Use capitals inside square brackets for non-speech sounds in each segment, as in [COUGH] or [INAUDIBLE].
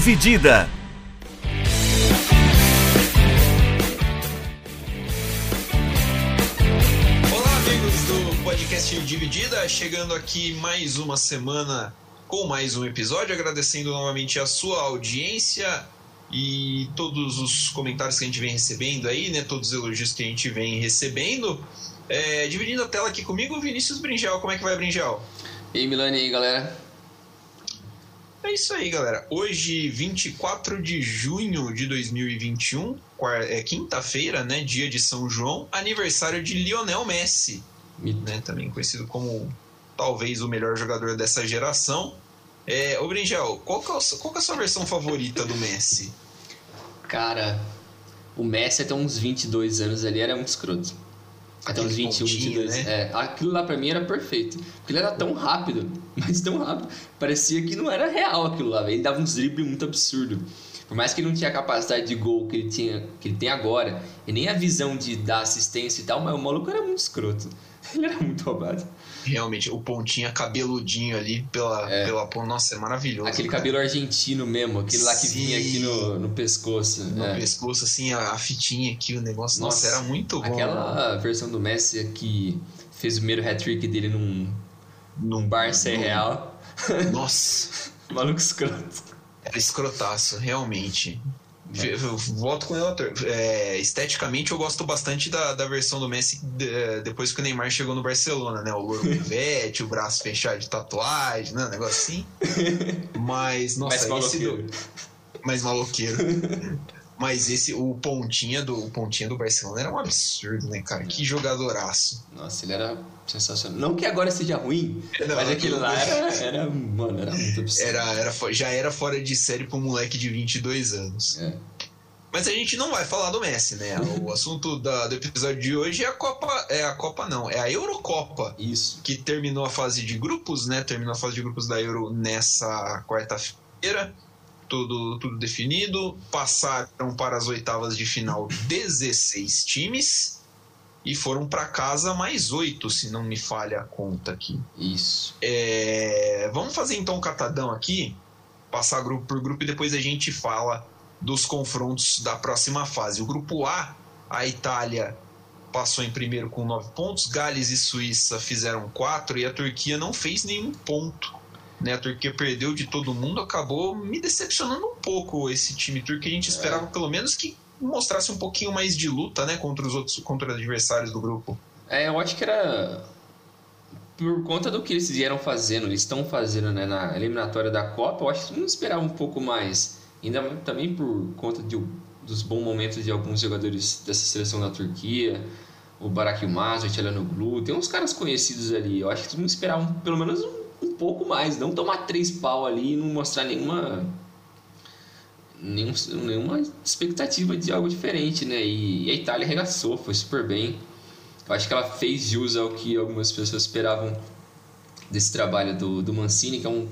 Dividida. Olá, amigos do podcast Dividida, chegando aqui mais uma semana com mais um episódio, agradecendo novamente a sua audiência e todos os comentários que a gente vem recebendo aí, né? Todos os elogios que a gente vem recebendo. É, dividindo a tela aqui comigo, Vinícius Brinjal. Como é que vai, Brinjal? E aí, Milani, e aí, galera? É isso aí, galera. Hoje, 24 de junho de 2021, é quinta-feira, né? Dia de São João, aniversário de Lionel Messi, né? Também conhecido como talvez o melhor jogador dessa geração. É, ô Brinjal, qual, que é, qual que é a sua versão favorita do Messi? Cara, o Messi até uns 22 anos ali era muito escroto. Até uns 21, pontinho, 22. né? É, aquilo lá pra mim era perfeito. Porque ele era tão rápido, [LAUGHS] mas tão rápido. Parecia que não era real aquilo lá, velho. Ele dava uns dribles muito absurdo. Por mais que ele não tinha a capacidade de gol que ele, tinha, que ele tem agora, e nem a visão de dar assistência e tal, mas o maluco era muito escroto. [LAUGHS] Ele era muito roubado. Realmente, o pontinha cabeludinho ali pela, É. pela pon- Nossa, é maravilhoso. Aquele cara. cabelo argentino mesmo, aquele lá que Sim. vinha aqui no, no pescoço. No é. pescoço, assim, a, a fitinha aqui, o negócio. Nossa, Nossa, era muito bom. Aquela versão do Messi que fez o primeiro hat-trick dele num, num Barça num- real. Nossa, [LAUGHS] Maluco escroto. era escrotaço, realmente. Eu Voto com o relator. É, esteticamente, eu gosto bastante da, da versão do Messi de- depois que o Neymar chegou no Barcelona, né? O louro [LAUGHS] pivete, o braço fechado de tatuagem, né? Um negócio assim. [LAUGHS] Mas, nossa, Mais esse do, maloqueiro. mais maloqueiro. [LAUGHS] Mas esse, o pontinha do, o pontinha do Barcelona era um absurdo, né, cara? Que jogadoraço. Nossa, ele era sensacional. Não que agora seja ruim, Não, mas aquele lá era, era. Mano, era muito absurdo. Era, era, já era fora de série pro moleque de 22 anos. É. Mas a gente não vai falar do Messi, né? O [LAUGHS] assunto da- do episódio de hoje é a Copa. É a Copa, não, é a Eurocopa. Isso. Que terminou a fase de grupos, né? Terminou a fase de grupos da Euro nessa quarta-feira. Tudo, tudo definido. Passaram para as oitavas de final 16 times. E foram para casa mais oito, se não me falha a conta aqui. Isso. É, vamos fazer então um catadão aqui, passar grupo por grupo e depois a gente fala dos confrontos da próxima fase. O grupo A, a Itália passou em primeiro com nove pontos, Gales e Suíça fizeram quatro e a Turquia não fez nenhum ponto. Né? A Turquia perdeu de todo mundo, acabou me decepcionando um pouco esse time turco. A gente esperava pelo menos que mostrasse um pouquinho mais de luta né? contra os outros contra os adversários do grupo. É, eu acho que era. Por conta do que eles vieram fazendo, eles estão fazendo né, na eliminatória da Copa, eu acho que mundo esperava um pouco mais. Ainda também por conta de, dos bons momentos de alguns jogadores dessa seleção da Turquia, o Barak Yilmaz, o Çalhanoğlu, tem uns caras conhecidos ali. Eu acho que todo mundo esperava um- pelo menos um, um pouco mais, não tomar três pau ali e não mostrar nenhuma nenhum, nenhuma expectativa de algo diferente, né? E, a Itália arregaçou, foi super bem. Eu acho que ela fez jus ao que algumas pessoas esperavam desse trabalho do, do Mancini, que é um,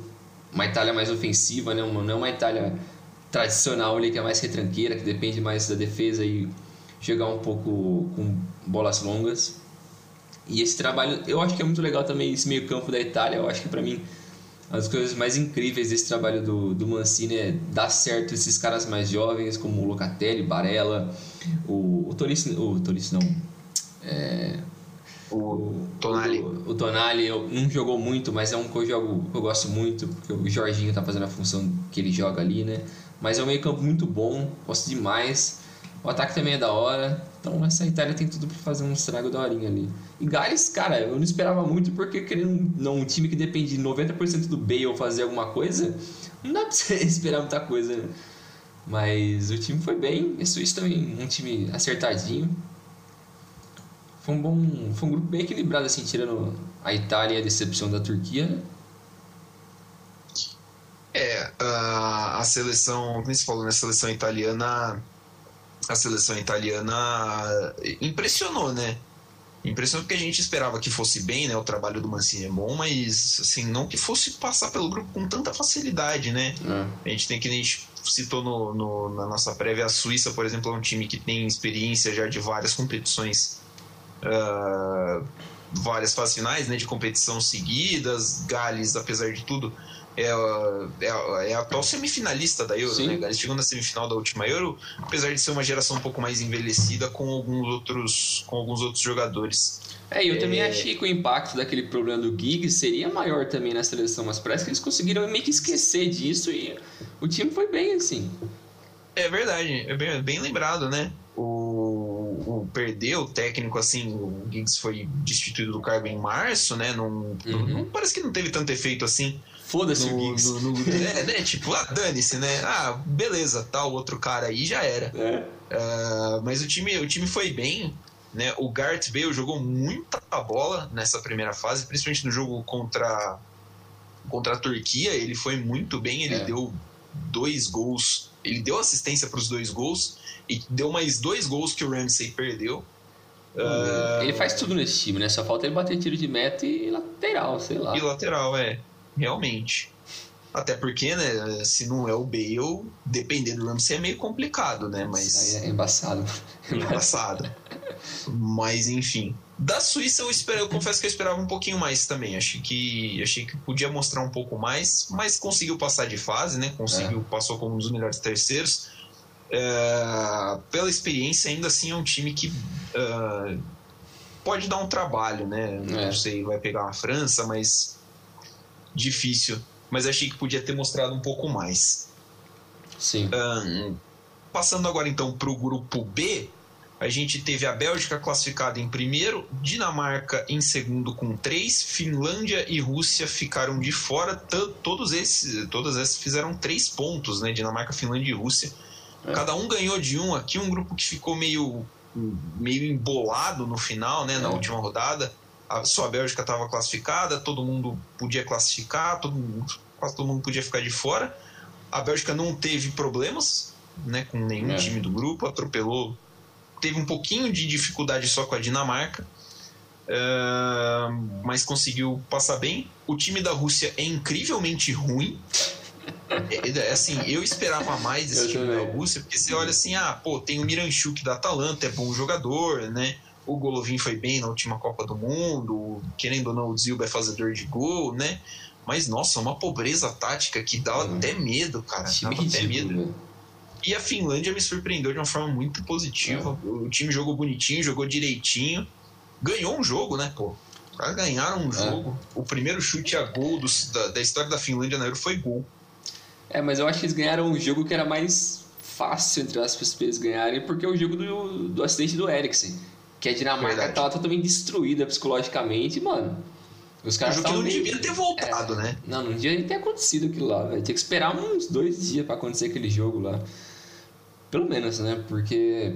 uma Itália mais ofensiva, né? Uma, não é uma Itália tradicional ali, que é mais retranqueira, que depende mais da defesa e jogar um pouco com bolas longas. E esse trabalho, eu acho que é muito legal também esse meio campo da Itália. Eu acho que para mim uma das coisas mais incríveis desse trabalho do, do Mancini é dar certo esses caras mais jovens, como o Locatelli, Barella, o, o o Tolisso não, é, O Tonali. o, o Tonali não jogou muito, mas é um que eu jogo, que eu gosto muito, porque o Jorginho tá fazendo a função que ele joga ali, né? Mas é um meio campo muito bom, gosto demais. O ataque também é da hora. Então essa Itália tem tudo pra fazer um estrago da horinha ali. E Gales, cara, eu não esperava muito, porque querendo não, um time que depende de 90% do Bale fazer alguma coisa, não dá pra você [LAUGHS] esperar muita coisa, né? Mas o time foi bem. A Suíça também, um time acertadinho. Foi um bom. Foi um grupo bem equilibrado, assim, tirando a Itália e a decepção da Turquia, né? É, a, a seleção, como você falou, né, a seleção italiana, a seleção italiana impressionou, né? Impressionou porque a gente esperava que fosse bem, né? O trabalho do Mancini é bom, mas assim, não que fosse passar pelo grupo com tanta facilidade, né? A gente tem que, a gente citou no, no- na nossa prévia, a Suíça, por exemplo, é um time que tem experiência já de várias competições, ah, várias fases finais, né? De competição seguidas. Gales, apesar de tudo, é, é, é a atual semifinalista da Euro, Sim. né? Eles chegou na semifinal da última Euro, apesar de ser uma geração um pouco mais envelhecida com alguns outros, com alguns outros jogadores. É, eu é... também achei que o impacto daquele problema do Giggs seria maior também na seleção, mas parece que eles conseguiram meio que esquecer disso e o time foi bem assim. É verdade, é bem, bem lembrado, né? O, o perdeu o técnico assim, o Giggs foi destituído do cargo em março, né? Não, uhum. não parece que não teve tanto efeito assim. Foda-se o Giggs. No, no, é, né? Tipo, ah, dane-se, né? Ah, beleza, tá, o outro cara aí já era. É. Uh, mas o time, o time foi bem. Né? O Gareth Bale jogou muita bola nessa primeira fase, principalmente no jogo contra, contra a Turquia. Ele foi muito bem, ele é. deu dois gols, ele deu assistência para os dois gols e deu mais dois gols que o Ramsey perdeu. Uh, ele faz tudo nesse time, né? Só falta ele bater tiro de meta e lateral, sei lá. E lateral, é realmente. Até porque, né, se não é o Bale, depender do Ramsey é meio complicado, né? Mas. é embaçado. É [LAUGHS] embaçado. Mas, enfim. Da Suíça, eu, espero, eu confesso que eu esperava um pouquinho mais também. Achei que, achei que podia mostrar um pouco mais, mas conseguiu passar de fase, né? Conseguiu, é. passou como um dos melhores terceiros. É, pela experiência, ainda assim é um time que uh, pode dar um trabalho, né? É. Não sei, vai pegar uma França, mas difícil, mas achei que podia ter mostrado um pouco mais. Sim. Um, passando agora então para o grupo B, a gente teve a Bélgica classificada em primeiro, Dinamarca em segundo com três, Finlândia e Rússia ficaram de fora. Todos esses, todas essas fizeram três pontos, né? Dinamarca, Finlândia e Rússia. É. Cada um ganhou de um. Aqui um grupo que ficou meio, meio embolado no final, né? Na é. última rodada a, só a Bélgica estava classificada, todo mundo podia classificar, todo mundo, quase todo mundo podia ficar de fora. A Bélgica não teve problemas né, com nenhum é. time do grupo, atropelou, teve um pouquinho de dificuldade só com a Dinamarca, uh, mas conseguiu passar bem. O time da Rússia é incrivelmente ruim. É, é, assim, eu esperava mais esse time também. da Rússia, porque você olha assim, ah, pô, tem o Miranchuk da Atalanta, é bom jogador, né? O Golovin foi bem na última Copa do Mundo, querendo ou não, o Zilba é fazedor de gol, né? Mas, nossa, uma pobreza tática que dá até medo, cara. Dava até medo. Né? E a Finlândia me surpreendeu de uma forma muito positiva. É. O time jogou bonitinho, jogou direitinho. Ganhou um jogo, né, pô? Pra ganharam um é. jogo. O primeiro chute a gol dos, da, da, história da Finlândia na Euro foi gol. É, mas eu acho que eles ganharam um jogo que era mais fácil, entre aspas, para eles ganharem, porque é o jogo do, do acidente do Eriksen. Que a Dinamarca Verdade. tava totalmente destruída psicologicamente, mano. Os caras que não meio... devia ter voltado, é, né? Não, não devia ter acontecido aquilo lá, velho. Tinha que esperar uns dois dias para acontecer aquele jogo lá. Pelo menos, né? Porque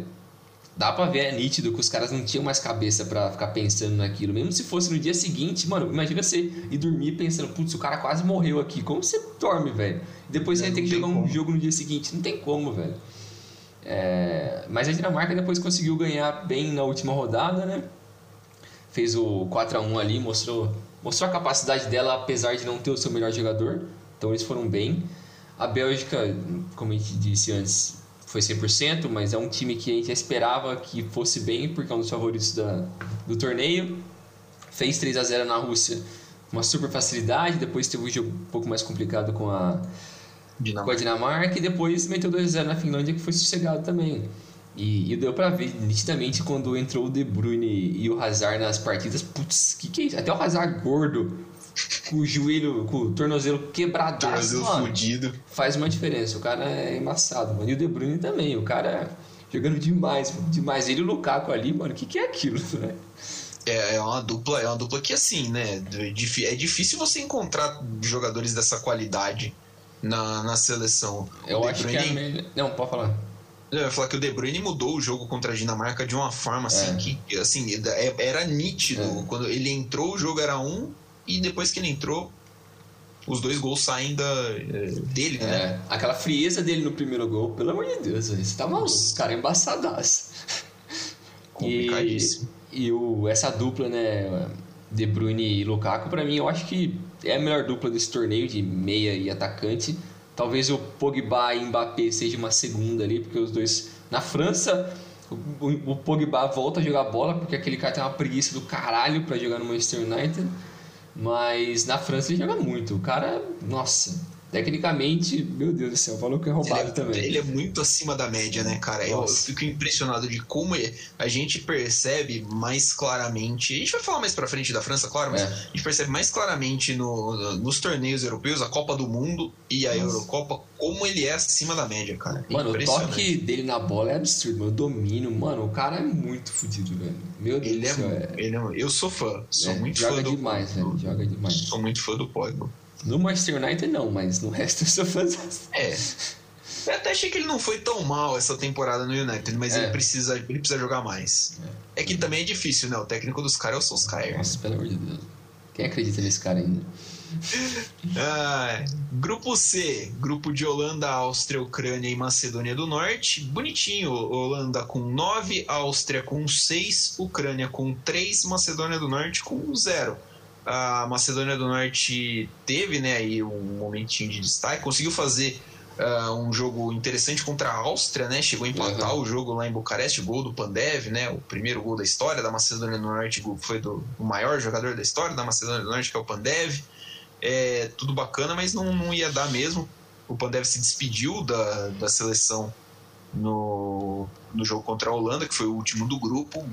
dá pra ver, é nítido que os caras não tinham mais cabeça para ficar pensando naquilo. Mesmo se fosse no dia seguinte, mano, imagina você ir dormir pensando, putz, o cara quase morreu aqui. Como você dorme, velho? Depois você vai ter que jogar como. um jogo no dia seguinte. Não tem como, velho. É, mas a Dinamarca depois conseguiu ganhar bem na última rodada, né? Fez o 4 a 1 ali, mostrou, mostrou a capacidade dela, apesar de não ter o seu melhor jogador. Então eles foram bem. A Bélgica, como a gente disse antes, foi 100%, mas é um time que a gente esperava que fosse bem, porque é um dos favoritos da, do torneio. Fez 3 a 0 na Rússia, uma super facilidade. Depois teve um jogo um pouco mais complicado com a Dinamarca. com a Dinamarca e depois meteu 2x0 na Finlândia, que foi sossegado também. E, e deu pra ver nitidamente quando entrou o De Bruyne e o Hazard nas partidas. Putz, que que é isso? Até o Hazard gordo, com o joelho, com o tornozelo quebradaço, tornozelo fudido. Faz uma diferença. O cara é embaçado, mano. E o De Bruyne também. O cara jogando demais, demais. Ele e o Lukaku ali, mano, o que, que é aquilo, [LAUGHS] né? É, é uma dupla, é uma dupla que assim, né? É difícil você encontrar jogadores dessa qualidade na, na seleção. Eu acho Bruyne, que é melhor... Não, pode falar. Eu ia falar que o De Bruyne mudou o jogo contra a Dinamarca de uma forma assim é. que assim, é, era nítido. É. Quando ele entrou, o jogo era um, e depois que ele entrou, os dois gols saem da, é, dele, né? é. né? Aquela frieza dele no primeiro gol, pelo amor de Deus, você tá maluco, o cara é embaçadaço. [LAUGHS] Complicadíssimo. E, e o, essa dupla, né? De Bruyne e Lukaku, para mim, eu acho que é a melhor dupla desse torneio de meia e atacante. Talvez o Pogba e Mbappé seja uma segunda ali, porque os dois na França o, Pogba volta a jogar bola porque aquele cara tem uma preguiça do caralho para jogar no Manchester United. Mas na França ele joga muito. O cara, nossa, Tecnicamente, meu Deus do céu, falou que é roubado ele é, também. Ele é muito acima da média, né, cara? Eu, eu, fico impressionado de como a gente percebe mais claramente. A gente vai falar mais pra frente da França, claro, mas é. a gente percebe mais claramente no, nos torneios europeus, a Copa do Mundo e a Nossa. Eurocopa, como ele é acima da média, cara. É mano, o toque dele na bola é absurdo, mano. O domínio, mano, o cara é muito fodido, velho. Meu Deus ele do céu. É, ele é, eu sou fã, sou é, muito joga fã do. Demais, velho, joga demais. Sou muito fã do Pogba. No Manchester United não, mas no resto eu sou fãzão. É. Eu até achei que ele não foi tão mal essa temporada no United, mas é. ele, precisa, ele precisa jogar mais. É. é. que também é difícil, né? O técnico dos caras é o Solskjaer. Nossa, pelo amor de Deus. Quem acredita nesse cara ainda? [LAUGHS] ah, grupo C, grupo de Holanda, Áustria, Ucrânia e Macedônia do Norte. Bonitinho, Holanda com 9, Áustria com 6, Ucrânia com 3, Macedônia do Norte com 0 a Macedônia do Norte teve né, aí um momentinho de destaque, conseguiu fazer uh, um jogo interessante contra a Áustria, né? Chegou a empatar uhum. o jogo lá em Bucareste, gol do Pandev, né? O primeiro gol da história da Macedônia do Norte foi do, do maior jogador da história da Macedônia do Norte, que é o Pandev. É, tudo bacana, mas não, não ia dar mesmo. O Pandev se despediu da, da seleção no, no jogo contra a Holanda, que foi o último do grupo.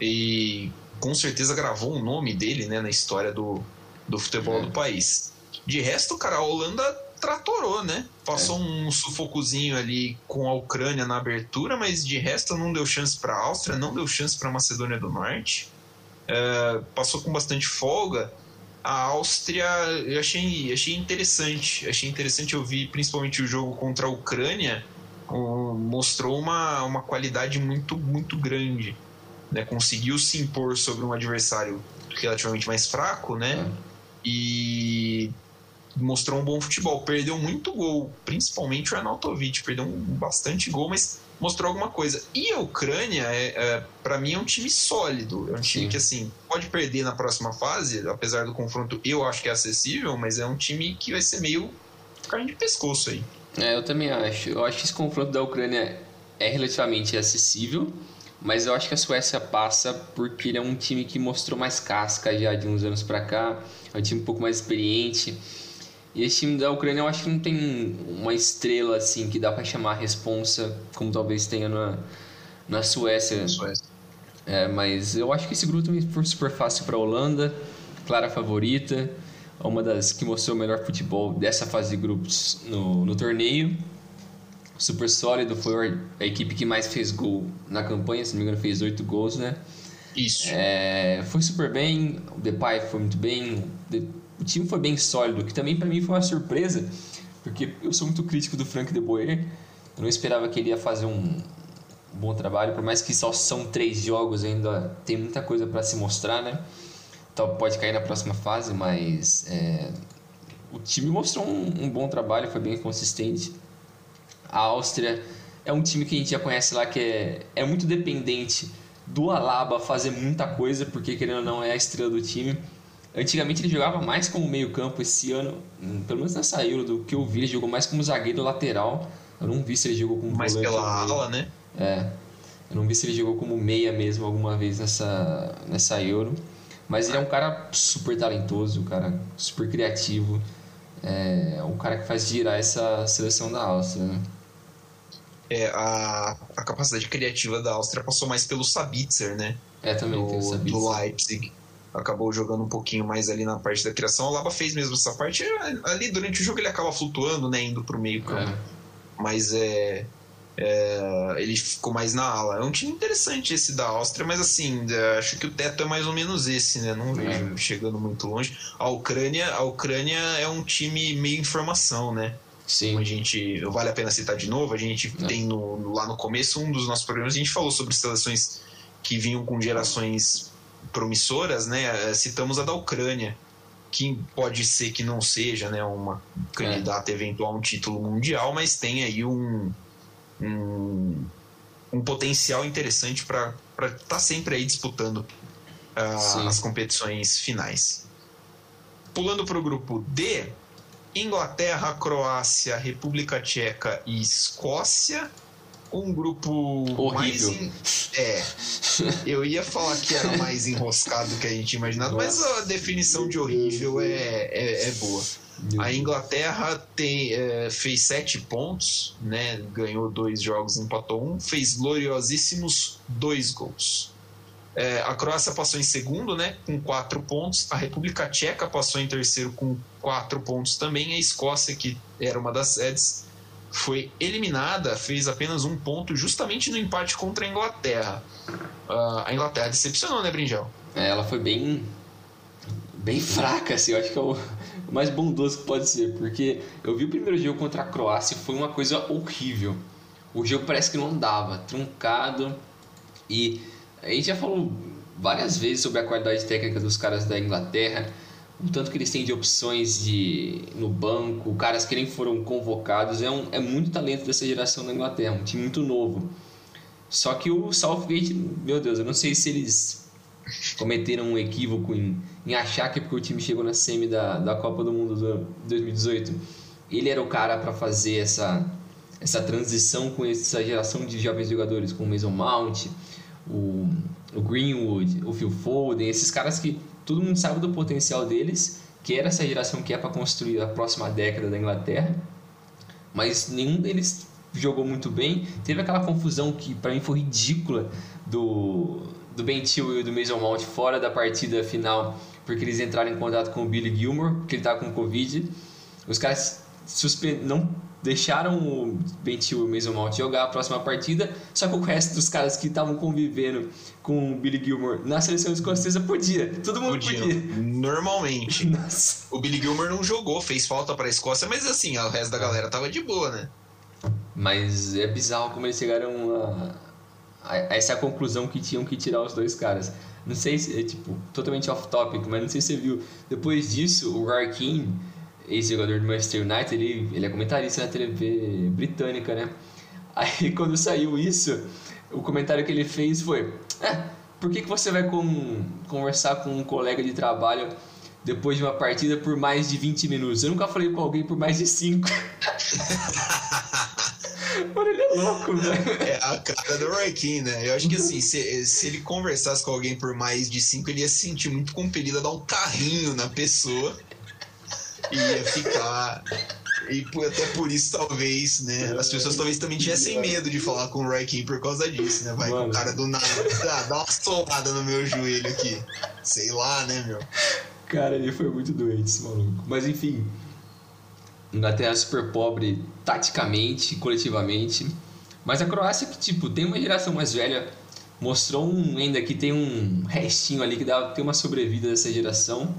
E com certeza gravou o nome dele né, na história do, do futebol é. do país. De resto, cara, a Holanda tratorou, né? Passou é. um sufocozinho ali com a Ucrânia na abertura, mas de resto não deu chance para a Áustria, não deu chance para a Macedônia do Norte. É, passou com bastante folga. A Áustria, eu achei, achei interessante. Achei interessante ouvir, principalmente o jogo contra a Ucrânia, um, mostrou uma, uma qualidade muito, muito grande né, conseguiu se impor sobre um adversário relativamente mais fraco, né? É. E mostrou um bom futebol. Perdeu muito gol, principalmente o Arnautovic, perdeu um, bastante gol, mas mostrou alguma coisa. E a Ucrânia, é, é para mim, é um time sólido. É um time Sim. que, assim, pode perder na próxima fase, apesar do confronto eu acho que é acessível, mas é um time que vai ser meio carne de pescoço aí. É, eu também acho. Eu acho que esse confronto da Ucrânia é relativamente acessível. Mas eu acho que a Suécia passa porque ele é um time que mostrou mais casca já de uns anos para cá. É um time um pouco mais experiente. E esse time da Ucrânia eu acho que não tem uma estrela assim que dá para chamar a responsa, como talvez tenha na, na Suécia. Suécia. É, mas eu acho que esse grupo também foi super fácil para a Holanda, clara favorita, uma das que mostrou o melhor futebol dessa fase de grupos no, no torneio super sólido, foi a equipe que mais fez gol na campanha, se não me engano fez oito gols, né? Isso. É, foi super bem, o Depay foi muito bem, o time foi bem sólido, que também para mim foi uma surpresa, porque eu sou muito crítico do Frank de Boer, eu não esperava que ele ia fazer um bom trabalho, por mais que só são três jogos ainda tem muita coisa para se mostrar, né? Então pode cair na próxima fase, mas é, o time mostrou um, um bom trabalho, foi bem consistente. A Áustria é um time que a gente já conhece lá que é, é muito dependente do Alaba fazer muita coisa, porque querendo ou não é a estrela do time. Antigamente ele jogava mais como meio campo, esse ano, hum, pelo menos nessa Euro do que eu vi, ele jogou mais como zagueiro lateral. Eu não vi se ele jogou como Mais pela ala, né? É. Eu não vi se ele jogou como meia mesmo alguma vez nessa, nessa Euro. Mas ele é um cara super talentoso, um cara super criativo. É um cara que faz girar essa seleção da Áustria, né? É, a, a capacidade criativa da Áustria passou mais pelo Sabitzer, né? É, também do, tem o Sabitzer. Do Leipzig. Acabou jogando um pouquinho mais ali na parte da criação. O Laba fez mesmo essa parte. Ali durante o jogo ele acaba flutuando, né? Indo pro meio campo. É. Mas é, é, ele ficou mais na ala. É um time interessante esse da Áustria, mas assim, é, acho que o teto é mais ou menos esse, né? Não vejo é. chegando muito longe. A Ucrânia, a Ucrânia é um time meio em formação, né? Sim. A gente, vale a pena citar de novo, a gente é. tem no, lá no começo um dos nossos programas, a gente falou sobre seleções que vinham com gerações promissoras, né? É, citamos a da Ucrânia, que pode ser que não seja né, uma candidata é. eventual a um título mundial, mas tem aí um, um, um potencial interessante para estar tá sempre aí disputando uh, as competições finais. Pulando para o grupo D, Inglaterra, Croácia, República Tcheca e Escócia. um grupo Horrível. mais. En... É. Eu ia falar que era mais enroscado do que a gente imaginava, mas a definição de horrível é, é, é boa. A Inglaterra tem, é, fez sete pontos, né? ganhou dois jogos, empatou um, fez gloriosíssimos dois gols. É, a Croácia passou em segundo, né, com quatro pontos. A República Tcheca passou em terceiro com quatro pontos também. A Escócia, que era uma das sedes, foi eliminada, fez apenas um ponto, justamente no empate contra a Inglaterra. Uh, a Inglaterra decepcionou, né, Brinjel? É, ela foi bem, bem fraca, assim. Eu acho que é o [LAUGHS] mais bondoso que pode ser, porque eu vi o primeiro jogo contra a Croácia foi uma coisa horrível. O jogo parece que não dava, truncado e a gente já falou várias vezes sobre a qualidade técnica dos caras da Inglaterra, o tanto que eles têm de opções de no banco, caras que nem foram convocados, é, um, é muito talento dessa geração da Inglaterra, um time muito novo. Só que o Southgate, meu Deus, eu não sei se eles cometeram um equívoco em, em achar que é porque o time chegou na semi da, da Copa do Mundo de 2018, ele era o cara para fazer essa, essa transição com essa geração de jovens jogadores, com o Mason Mount, o, o Greenwood, o Phil Foden, esses caras que todo mundo sabe do potencial deles, que era essa geração que é para construir a próxima década da Inglaterra, mas nenhum deles jogou muito bem. Teve aquela confusão que para mim foi ridícula do, do Ben Chilwell e do Mason Mount fora da partida final, porque eles entraram em contato com o Billy Gilmore, porque ele estava com Covid. Os caras não deixaram o Bentil e o Mason Mount jogar a próxima partida, só que o resto dos caras que estavam convivendo com o Billy Gilmore na seleção escocesa podia. Todo mundo podia. podia. Normalmente. [LAUGHS] Nossa. O Billy Gilmore não jogou, fez falta para a Escócia, mas assim, o resto da galera tava de boa, né? Mas é bizarro como eles chegaram a, a, a essa conclusão que tinham que tirar os dois caras. Não sei se é tipo totalmente off topic, mas não sei se você viu. Depois disso, o Rarkin ex-jogador do Manchester United, ele, ele é comentarista na TV britânica, né? Aí [LAUGHS] quando saiu isso, o comentário que ele fez foi: é, por que, que você vai com, conversar com um colega de trabalho depois de uma partida por mais de 20 minutos? Eu nunca falei com alguém por mais de 5. [LAUGHS] Mano, ele é louco, velho. É a cara do Roy Keane, né? Eu acho que assim, se, se ele conversasse com alguém por mais de 5, ele ia se sentir muito compelido a dar um carrinho na pessoa ia ficar. E até por isso, talvez, né? As pessoas talvez também tivessem medo de falar com o Roy King por causa disso, né? Vai Mano. com o cara do nada. Ah, dá uma solada no meu joelho aqui. Sei lá, né, meu? Cara, ele foi muito doente, esse maluco. Mas enfim. Inglaterra super pobre taticamente, coletivamente. Mas a Croácia, que tipo, tem uma geração mais velha, mostrou um, ainda que tem um restinho ali que dá tem uma sobrevida dessa geração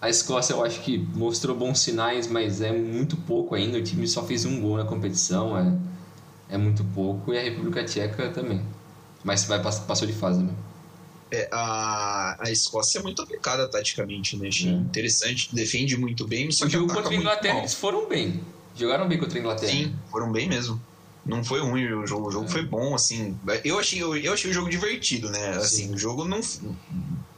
a Escócia eu acho que mostrou bons sinais, mas é muito pouco ainda. O time só fez um gol na competição, é, é muito pouco. E a República Tcheca também. Mas vai, passou de fase, né? É, a, a Escócia é muito aplicada taticamente, né? Achei é. interessante, defende muito bem. Só o jogo contra a Inglaterra eles foram bem. Jogaram bem contra a Inglaterra. Sim, foram bem mesmo. Não foi ruim o jogo, o jogo é. foi bom, assim. Eu achei, eu, eu achei o jogo divertido, né? Assim, Sim. o jogo não.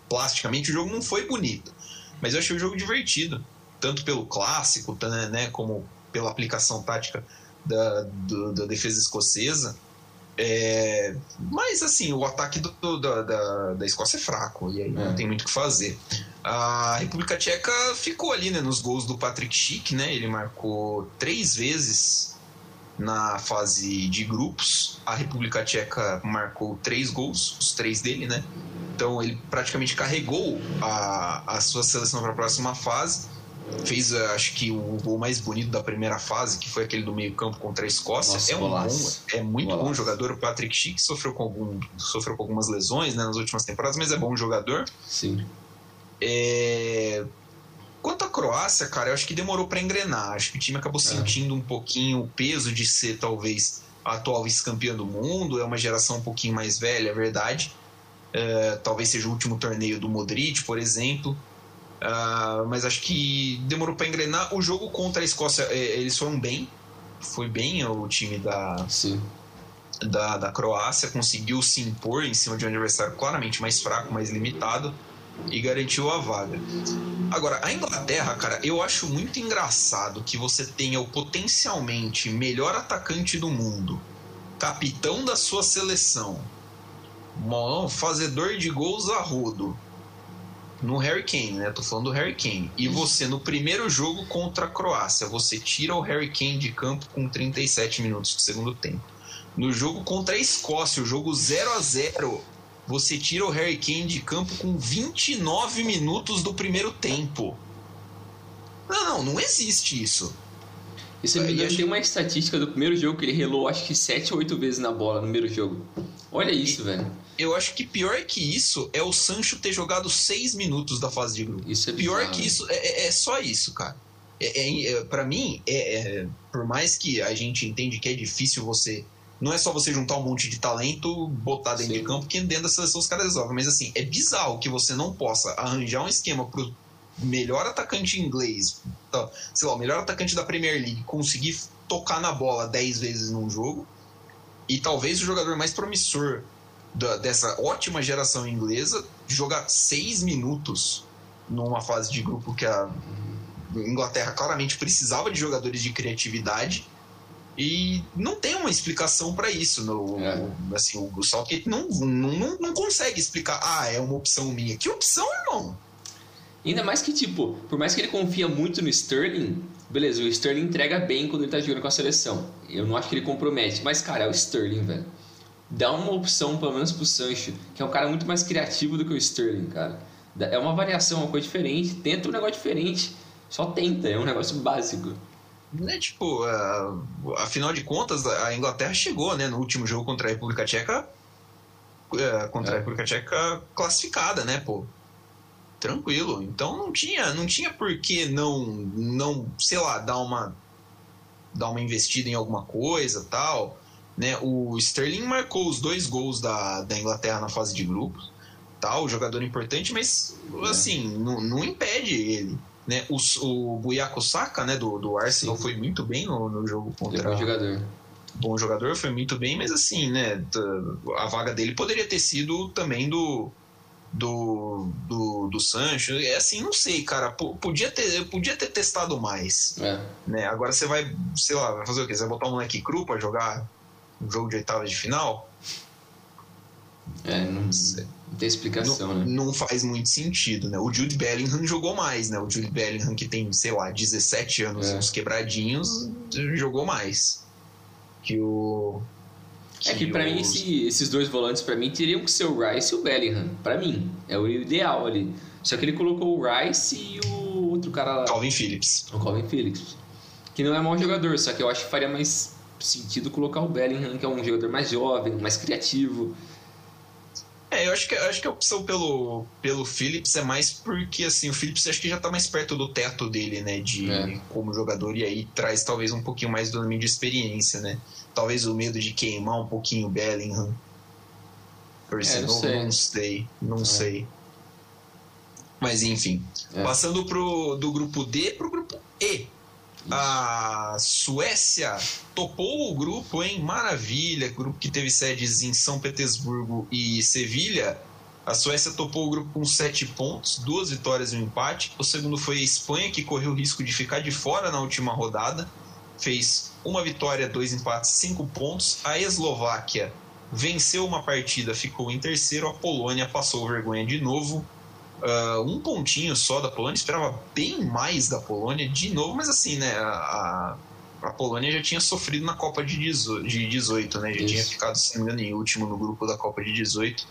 Plasticamente o jogo não foi bonito mas eu achei o jogo divertido, tanto pelo clássico, né, como pela aplicação tática da, do, da defesa escocesa. É, mas assim, o ataque do, do, da, da Escócia é fraco, e aí é. não tem muito o que fazer. A República Tcheca ficou ali né, nos gols do Patrick Schick, né? Ele marcou três vezes na fase de grupos. A República Tcheca marcou três gols, os três dele, né? Então ele praticamente carregou a, a sua seleção para a próxima fase. Fez, eh, acho que, o gol mais bonito da primeira fase, que foi aquele do meio-campo contra a Escócia. Nossa, é, um bom, é muito golaço. bom jogador. O Patrick Schick sofreu com, algum, sofreu com algumas lesões né, nas últimas temporadas, mas é bom jogador. Sim. É... Quanto à Croácia, cara, eu acho que demorou para engrenar. Acho que o time acabou é. sentindo um pouquinho o peso de ser, talvez, a atual vice-campeã do mundo. É uma geração um pouquinho mais velha, é verdade. É, talvez seja o último torneio do Modric, por exemplo. Uh, mas acho que demorou para engrenar. O jogo contra a Escócia, é, eles foram bem. Foi bem o time da, da, da Croácia. Conseguiu se impor em cima de um adversário claramente mais fraco, mais limitado. E garantiu a vaga. Agora, a Inglaterra, cara, eu acho muito engraçado que você tenha o potencialmente melhor atacante do mundo capitão da sua seleção, um fazedor de gols a rodo, no Harry Kane, né? Tô falando do Harry Kane. E você, no primeiro jogo contra a Croácia, você tira o Harry Kane de campo com 37 minutos do segundo tempo. No jogo contra a Escócia, o jogo 0 a 0 você tira o Harry Kane de campo com 29 minutos do primeiro tempo. Não, não, não existe isso. Se me tem uma estatística do primeiro jogo que ele relou acho que 7 ou 8 vezes na bola no primeiro jogo. Olha isso, e, velho. Eu acho que pior que isso é o Sancho ter jogado 6 minutos da fase de grupo. Isso é Pior bizarro, que isso, é, é, é, só isso, cara. É, é, é para mim, é, é, por mais que a gente entende que é difícil você. Não é só você juntar um monte de talento, botar dentro Sim. de campo, que dentro da seleção os caras resolvem. Mas assim, é bizarro que você não possa arranjar um esquema pro melhor atacante inglês, tá, sei lá, o melhor atacante da Premier League, conseguir tocar na bola 10 vezes num jogo, e talvez o jogador mais promissor da, dessa ótima geração inglesa jogar 6 minutos numa fase de grupo que a Inglaterra claramente precisava de jogadores de criatividade e não tem uma explicação para isso. No, é. assim, o não, não, não, não consegue explicar. Ah, é uma opção minha. Que opção, irmão? Ainda mais que, tipo, por mais que ele confia muito no Sterling, beleza, o Sterling entrega bem quando ele tá jogando com a seleção. Eu não acho que ele compromete, mas, cara, é o Sterling, velho. Dá uma opção, pelo menos pro Sancho, que é um cara muito mais criativo do que o Sterling, cara. É uma variação, uma coisa diferente, tenta um negócio diferente. Só tenta, é um negócio básico. É tipo, uh, afinal de contas, a Inglaterra chegou, né, no último jogo contra a República Tcheca, uh, contra é. a República Tcheca classificada, né, pô tranquilo. Então não tinha, não tinha por que não, não, sei lá, dar uma dar uma investida em alguma coisa, tal, né? O Sterling marcou os dois gols da, da Inglaterra na fase de grupos, tal, jogador importante, mas assim, não, não impede ele. Né, o, o Buyako Saka, né, do, do Arsenal, foi muito bem no, no jogo contra. Bom jogador. Bom jogador, foi muito bem, mas assim, né, a vaga dele poderia ter sido também do, do, do, do Sancho. É assim, não sei, cara. Podia ter, podia ter testado mais. É. Né? Agora você vai, sei lá, vai fazer o quê? Você vai botar um moleque cru pra jogar um jogo de oitavas de final? É, não, não tem explicação, não, né? Não faz muito sentido, né? O Jude Bellingham jogou mais, né? O Jude Bellingham, que tem, sei lá, 17 anos, é. uns quebradinhos, jogou mais. Que o é que para os... mim esse, esses dois volantes para mim teriam que ser o Rice e o Bellingham. Para mim é o ideal ali. Só que ele colocou o Rice e o outro cara lá. Calvin Phillips. O Calvin Phillips. Que não é mau jogador, só que eu acho que faria mais sentido colocar o Bellingham, que é um jogador mais jovem, mais criativo. É, eu acho que, acho que a opção pelo, pelo Phillips é mais porque assim, o Phillips acho que já tá mais perto do teto dele, né? De é. como jogador, e aí traz talvez um pouquinho mais do de experiência, né? Talvez o medo de queimar um pouquinho o Bellingham. Por é, não, sei. não sei, não é. sei. Mas enfim. É. Passando pro, do grupo D pro grupo E. A Suécia topou o grupo, hein? Maravilha. Grupo que teve sedes em São Petersburgo e Sevilha. A Suécia topou o grupo com sete pontos, duas vitórias e um empate. O segundo foi a Espanha, que correu o risco de ficar de fora na última rodada. Fez uma vitória, dois empates, cinco pontos. A Eslováquia venceu uma partida, ficou em terceiro. A Polônia passou vergonha de novo. Uh, um pontinho só da Polônia, esperava bem mais da Polônia de novo, mas assim, né? A, a Polônia já tinha sofrido na Copa de 18, de 18 né? Já Isso. tinha ficado, se não me engano, em último no grupo da Copa de 18.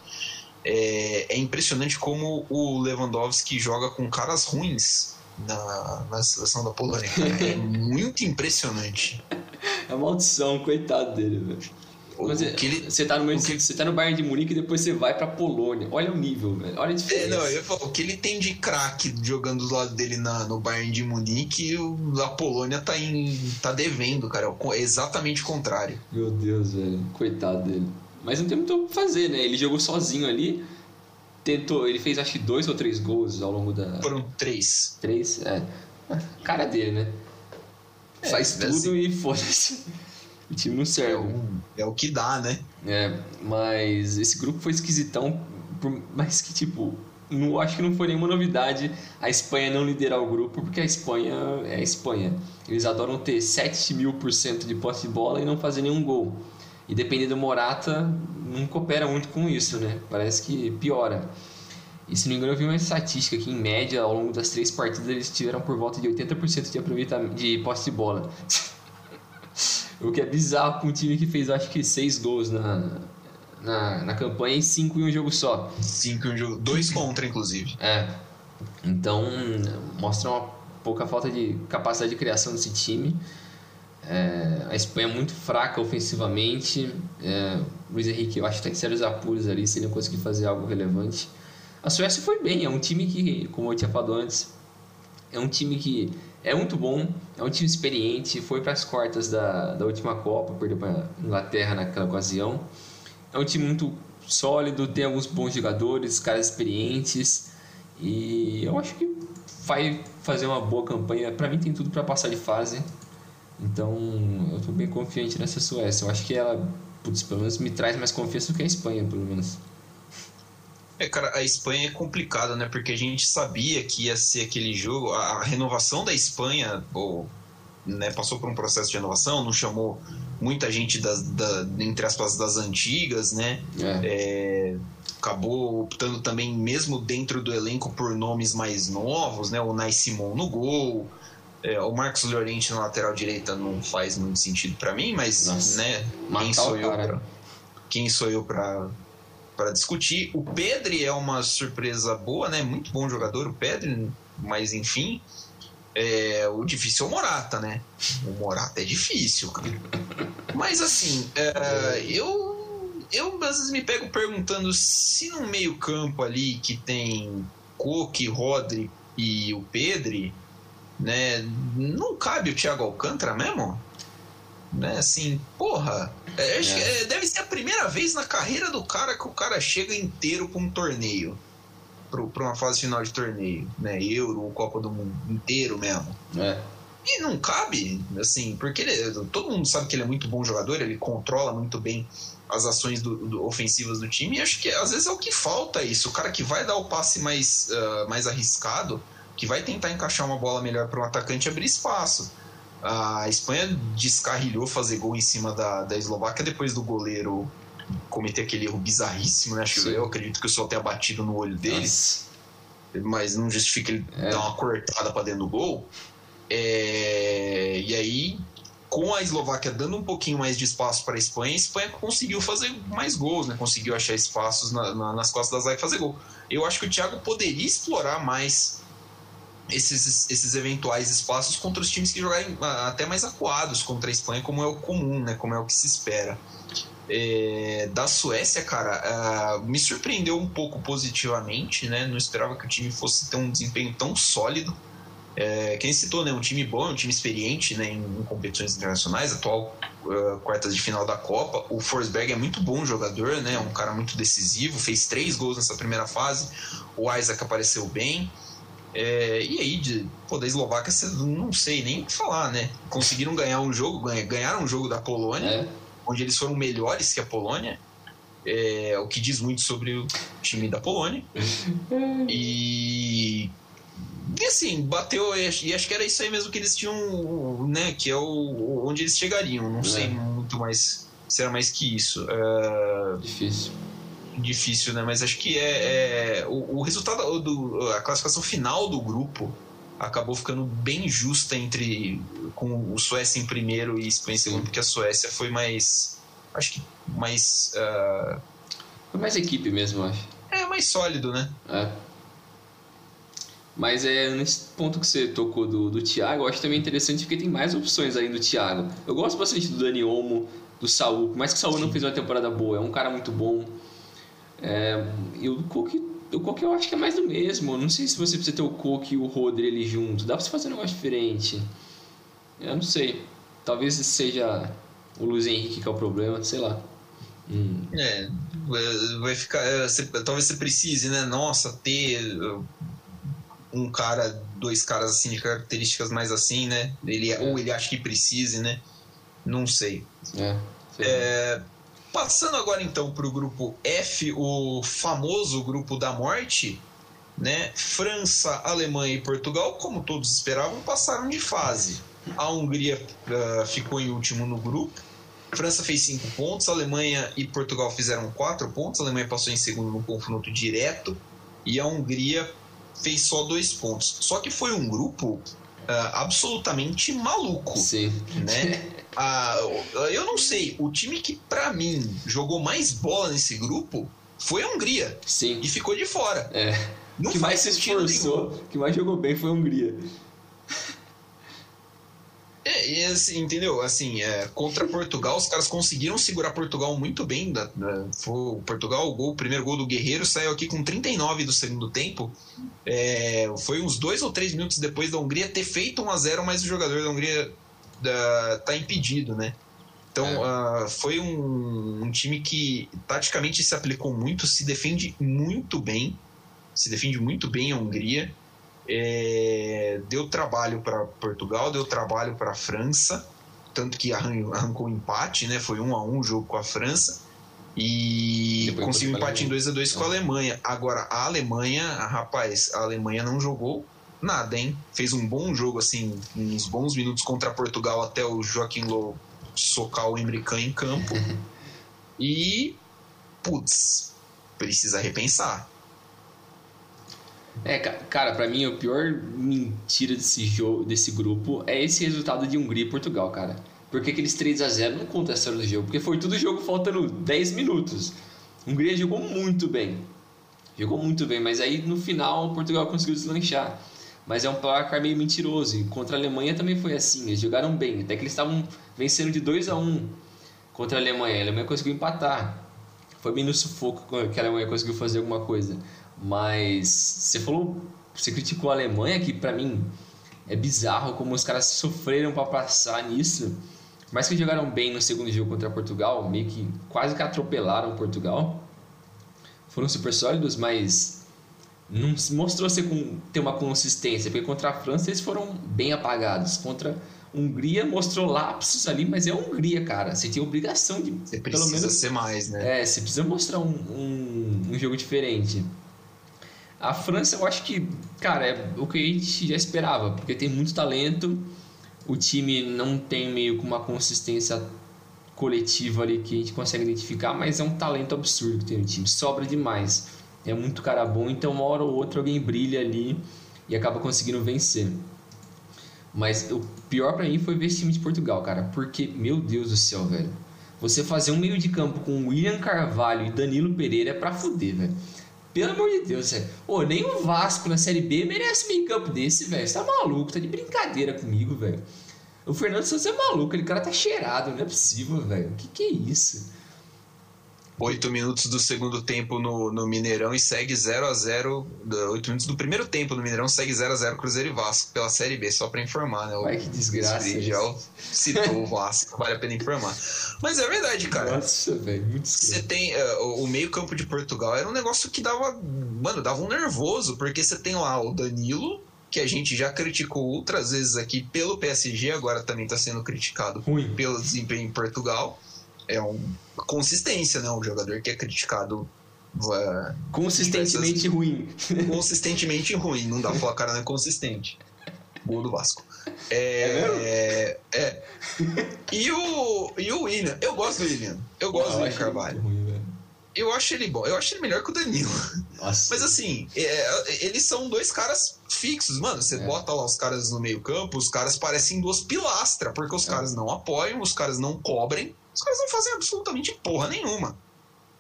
É, é impressionante como o Lewandowski joga com caras ruins na, na seleção da Polônia. É [LAUGHS] muito impressionante. É maldição, coitado dele, velho. Mas ele, você, tá no, que, você tá no Bayern de Munique e depois você vai pra Polônia. Olha o nível, velho. Olha a diferença. É, não, eu falo, o que ele tem de craque jogando do lado dele na, no Bayern de Munique, a Polônia tá, em, tá devendo, cara. É exatamente o contrário. Meu Deus, velho. Coitado dele. Mas não tem muito o que fazer, né? Ele jogou sozinho ali tentou, ele fez acho que dois ou três gols ao longo da. Foram três. Três, é. Cara dele, né? É, Faz tudo assim, e foda-se. O time não serve. É o, é o que dá, né? É, mas esse grupo foi esquisitão, mas que tipo, não, acho que não foi nenhuma novidade a Espanha não liderar o grupo, porque a Espanha é a Espanha. Eles adoram ter 7 mil por cento de posse de bola e não fazer nenhum gol. E dependendo do Morata, não coopera muito com isso, né? Parece que piora. E se não me engano, eu vi uma estatística que, em média, ao longo das três partidas, eles tiveram por volta de 80% de aproveitamento de posse de bola. [LAUGHS] o que é bizarro com um time que fez, acho que, seis gols na, na, na campanha e cinco em um jogo só. Cinco em um jogo. Dois contra, inclusive. É. Então, mostra uma pouca falta de capacidade de criação desse time. É, a Espanha é muito fraca ofensivamente. É, Luiz Henrique, eu acho que tem sérios apuros ali se ele não conseguir fazer algo relevante. A Suécia foi bem, é um time que, como eu tinha falado antes, é um time que é muito bom, é um time experiente, foi para as quartas da, da última Copa, perdeu para Inglaterra naquela ocasião. É um time muito sólido, tem alguns bons jogadores, caras experientes e eu acho que vai fazer uma boa campanha. Para mim tem tudo para passar de fase. Então, eu estou bem confiante nessa Suécia. Eu acho que ela, putz, pelo menos me traz mais confiança do que a Espanha, pelo menos. É, cara, a Espanha é complicada, né? Porque a gente sabia que ia ser aquele jogo. A renovação da Espanha, ou, né, passou por um processo de renovação, não chamou muita gente das, da, entre aspas, das antigas, né? É. É, acabou optando também, mesmo dentro do elenco, por nomes mais novos, né? O Nai Simon no gol. É, o Marcos Llorente na lateral direita não faz muito sentido para mim, mas Nossa, né, quem sou, eu pra, quem sou eu para para discutir. O Pedri é uma surpresa boa, né? Muito bom jogador, o Pedri, mas enfim. É, o difícil é o Morata, né? O Morata é difícil, cara. Mas assim, é, eu, eu às vezes me pego perguntando se no meio-campo ali que tem Coque, Rodri e o Pedri, né? Não cabe o Thiago Alcântara mesmo? Né? Assim, porra, é, é. é, deve ser a primeira vez na carreira do cara que o cara chega inteiro para um torneio. Para uma fase final de torneio, né? Euro ou Copa do Mundo inteiro mesmo. É. E não cabe, assim, porque ele, todo mundo sabe que ele é muito bom jogador, ele controla muito bem as ações do, do, ofensivas do time, e acho que às vezes é o que falta isso. O cara que vai dar o passe mais, uh, mais arriscado, que vai tentar encaixar uma bola melhor para um atacante abrir espaço. A Espanha descarrilhou fazer gol em cima da, da Eslováquia depois do goleiro cometer aquele erro bizarríssimo, né? Acho, eu acredito que o sol tenha batido no olho deles, Nossa. mas não justifica ele é. dar uma cortada para dentro do gol. É, e aí, com a Eslováquia dando um pouquinho mais de espaço para a Espanha, a Espanha conseguiu fazer mais gols, né? Conseguiu achar espaços na, na, nas costas da zaga e fazer gol. Eu acho que o Thiago poderia explorar mais esses, esses eventuais espaços contra os times que jogarem ah, até mais acuados contra a Espanha, como é o comum, né? Como é o que se espera. É, da Suécia, cara, uh, me surpreendeu um pouco positivamente, né? Não esperava que o time fosse ter um desempenho tão sólido. É, quem citou, né? Um time bom, um time experiente né, em, em competições internacionais, atual uh, quartas de final da Copa. O Forsberg é muito bom jogador, né? Um cara muito decisivo, fez três gols nessa primeira fase. O Isaac apareceu bem. É, e aí, de, pô, da Eslováquia, não sei nem o que falar, né? Conseguiram ganhar um jogo, ganharam um jogo da Polônia, é. onde eles foram melhores que a Polônia. É, o que diz muito sobre o time da Polônia. [LAUGHS] e, e assim, bateu, e acho que era isso aí mesmo que eles tinham, né? Que é o, onde eles chegariam. Não sei é. muito mais se era mais que isso. É, Difícil difícil, né? Mas acho que é, é o, o, resultado do a classificação final do grupo acabou ficando bem justa entre com o Suécia em primeiro e Espanha em segundo, porque a Suécia foi mais acho que mais uh... foi mais equipe mesmo, acho. É mais sólido, né? É. Mas é nesse ponto que você tocou do, do Thiago, eu acho também interessante porque tem mais opções aí do Thiago. Eu gosto bastante do Dani Olmo, do Saul, mas que o Saul Sim. não fez uma temporada boa, é um cara muito bom. É, e o Cook, o Cook eu acho que é mais do mesmo. Não sei se você precisa ter o Cook e o Rodri ali junto. Dá pra você fazer um negócio diferente. Eu não sei. Talvez seja o Luiz Henrique que é o problema, sei lá. Hum. É, vai ficar. É, você, talvez você precise, né? Nossa, ter uh, um cara, dois caras assim de características mais assim, né? Ele, é. Ou ele acha que precise, né? Não sei. É. é Passando agora então para o grupo F, o famoso grupo da morte, né? França, Alemanha e Portugal, como todos esperavam, passaram de fase. A Hungria uh, ficou em último no grupo, França fez 5 pontos, a Alemanha e Portugal fizeram 4 pontos, a Alemanha passou em segundo no confronto direto e a Hungria fez só 2 pontos. Só que foi um grupo Uh, absolutamente maluco. Sim. Né? [LAUGHS] uh, eu não sei, o time que para mim jogou mais bola nesse grupo foi a Hungria. Sim. E ficou de fora. É. Não que mais se esforçou, que mais jogou bem foi a Hungria. É, assim, entendeu? Assim, é, contra Portugal, os caras conseguiram segurar Portugal muito bem. Da, da, foi, Portugal, o, gol, o primeiro gol do Guerreiro saiu aqui com 39 do segundo tempo. É, foi uns dois ou três minutos depois da Hungria ter feito 1 a 0 mas o jogador da Hungria da, tá impedido, né? Então, é. uh, foi um, um time que taticamente se aplicou muito, se defende muito bem, se defende muito bem a Hungria. É, deu trabalho para Portugal, deu trabalho para a França, tanto que arrancou um empate, né? Foi um a um o jogo com a França e Depois conseguiu empate em 2 a 2 com a Alemanha. Agora a Alemanha, rapaz, a Alemanha não jogou nada, hein? Fez um bom jogo assim, uns bons minutos contra Portugal até o Joaquim Low socar o Emrican em campo. [LAUGHS] e putz, precisa repensar. É, cara, para mim a pior mentira desse jogo, desse grupo é esse resultado de Hungria e Portugal, cara. Porque aqueles 3 a 0 não conta a história do jogo, porque foi tudo jogo faltando 10 minutos. A Hungria jogou muito bem. Jogou muito bem, mas aí no final Portugal conseguiu deslanchar. Mas é um placar meio mentiroso. E contra a Alemanha também foi assim. Eles jogaram bem, até que eles estavam vencendo de 2 a 1 contra a Alemanha. A Alemanha conseguiu empatar. Foi bem no sufoco que a Alemanha conseguiu fazer alguma coisa. Mas você falou, você criticou a Alemanha, que para mim é bizarro como os caras sofreram para passar nisso. Mas que jogaram bem no segundo jogo contra Portugal, meio que quase que atropelaram Portugal. Foram super sólidos, mas não mostrou ser com, ter uma consistência, porque contra a França eles foram bem apagados. Contra a Hungria mostrou lapsos ali, mas é a Hungria, cara. Você tinha obrigação de. Você pelo menos, ser mais, né? É, você precisa mostrar um, um, um jogo diferente. A França, eu acho que, cara, é o que a gente já esperava, porque tem muito talento, o time não tem meio que uma consistência coletiva ali que a gente consegue identificar, mas é um talento absurdo que tem no time, sobra demais. É muito cara bom, então uma hora ou outra alguém brilha ali e acaba conseguindo vencer. Mas o pior para mim foi ver esse time de Portugal, cara, porque, meu Deus do céu, velho. Você fazer um meio de campo com William Carvalho e Danilo Pereira é pra fuder, velho. Pelo amor de Deus, velho. Ô, nem o Vasco na Série B merece meio campo desse, velho. Você tá maluco, tá de brincadeira comigo, velho. O Fernando Santos é maluco, aquele cara tá cheirado, não é possível, velho. Que que é isso? Oito minutos do segundo tempo no, no Mineirão e segue 0 a 0 Oito minutos do primeiro tempo no Mineirão segue 0 a 0 Cruzeiro e Vasco pela Série B, só pra informar, né? Ai, que desgraça. Já citou o [LAUGHS] Vasco, vale a pena informar. Mas é verdade, cara. Nossa, velho, muito Você tem. Uh, o meio-campo de Portugal era um negócio que dava. Mano, dava um nervoso, porque você tem lá o Danilo, que a gente já criticou outras vezes aqui pelo PSG, agora também está sendo criticado Ruim. pelo desempenho em Portugal é uma consistência, né? Um jogador que é criticado uh, consistentemente ruim. [LAUGHS] Consistentemente ruim, não dá pra falar cara não é consistente. Gol do Vasco. É, é, é. E o, e o William, eu gosto do William. Eu gosto do William Carvalho. Ruim, eu acho ele bom, eu acho ele melhor que o Danilo. Nossa. Mas assim, é, eles são dois caras fixos, mano. Você é. bota lá os caras no meio-campo, os caras parecem duas pilastras, porque os é. caras não apoiam, os caras não cobrem. Os caras não fazem absolutamente porra nenhuma.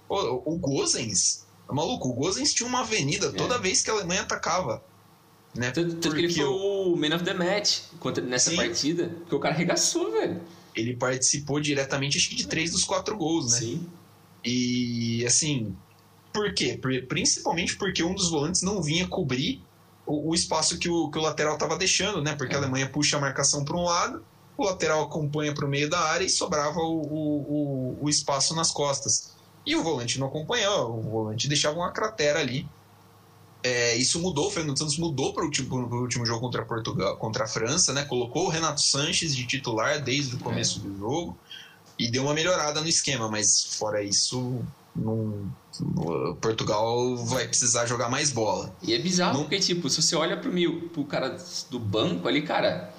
O, o Gozens, é maluco, o Gozens tinha uma avenida é. toda vez que a Alemanha atacava. Né? Tanto, tanto que ele foi o man of the match nessa Sim. partida, porque o cara arregaçou, velho. Ele participou diretamente, acho que de três dos quatro gols, né? Sim. E assim, por quê? Principalmente porque um dos volantes não vinha cobrir o, o espaço que o, que o lateral estava deixando, né? Porque é. a Alemanha puxa a marcação para um lado o lateral acompanha para o meio da área e sobrava o, o, o, espaço nas costas. E o volante não acompanhava, o volante deixava uma cratera ali. É, isso mudou, o Fernando Santos mudou para o último, último jogo contra Portugal, contra a França, né? Colocou o Renato Sanches de titular desde o começo é. do jogo e deu uma melhorada no esquema, mas fora isso, não, Portugal vai precisar jogar mais bola. E é bizarro, não... porque, tipo, se você olha pro, meio, pro cara do banco ali, cara,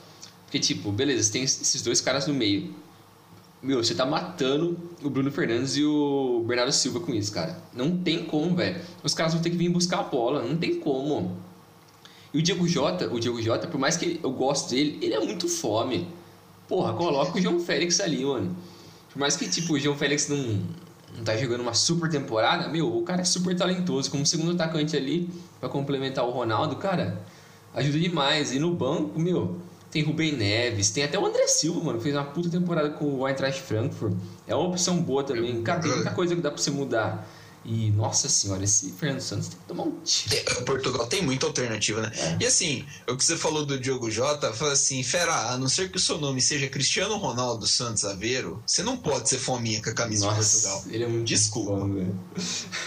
porque, tipo, beleza, tem esses dois caras no meio. meu, você tá matando o Bruno Fernandes e o Bernardo Silva com isso, cara. Não tem como, velho. Os caras vão ter que vir buscar a bola, não tem como. E o Diego Jota, o Diego Jota, por mais que eu goste dele, ele é muito fome. Porra, coloca o João Félix ali, mano. Por mais que, tipo, o João Félix não, não tá jogando uma super temporada, meu, o cara é super talentoso. Como segundo atacante ali, pra complementar o Ronaldo, cara, ajuda demais. E no banco, meu, tem Rubem Neves, tem até o André Silva, mano, fez uma puta temporada com o Eintracht Frankfurt. É uma opção boa também. Cara, tem muita coisa que dá pra você mudar. E, nossa senhora, esse Fernando Santos tem que tomar um tiro. É, Portugal tem muita alternativa, né? É. E assim, o que você falou do Diogo Jota, fala assim, Fera, a não ser que o seu nome seja Cristiano Ronaldo Santos Aveiro, você não pode ser fominha com a camisa nossa, de Portugal. Ele é muito Desculpa. Bom,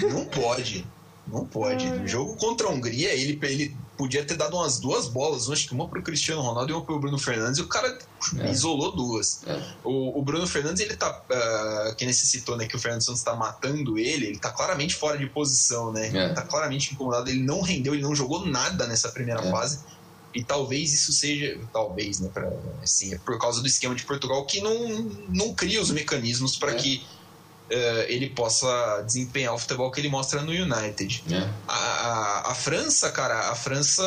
não pode. Não pode. No [LAUGHS] jogo contra a Hungria, ele, ele podia ter dado umas duas bolas, acho que uma pro Cristiano Ronaldo e uma pro Bruno Fernandes, e o cara é. isolou duas. É. O, o, Bruno Fernandes, ele tá. Uh, que necessitou, né? Que o Fernando Santos tá matando ele, ele tá claramente fora de posição, né? É. Ele tá claramente incomodado, ele não rendeu, ele não jogou nada nessa primeira é. fase. E talvez isso seja, talvez, né, pra, assim, é por causa do esquema de Portugal que não, não cria os mecanismos para é. que ele possa desempenhar o futebol que ele mostra no United. É. A, a, a, França, cara, a França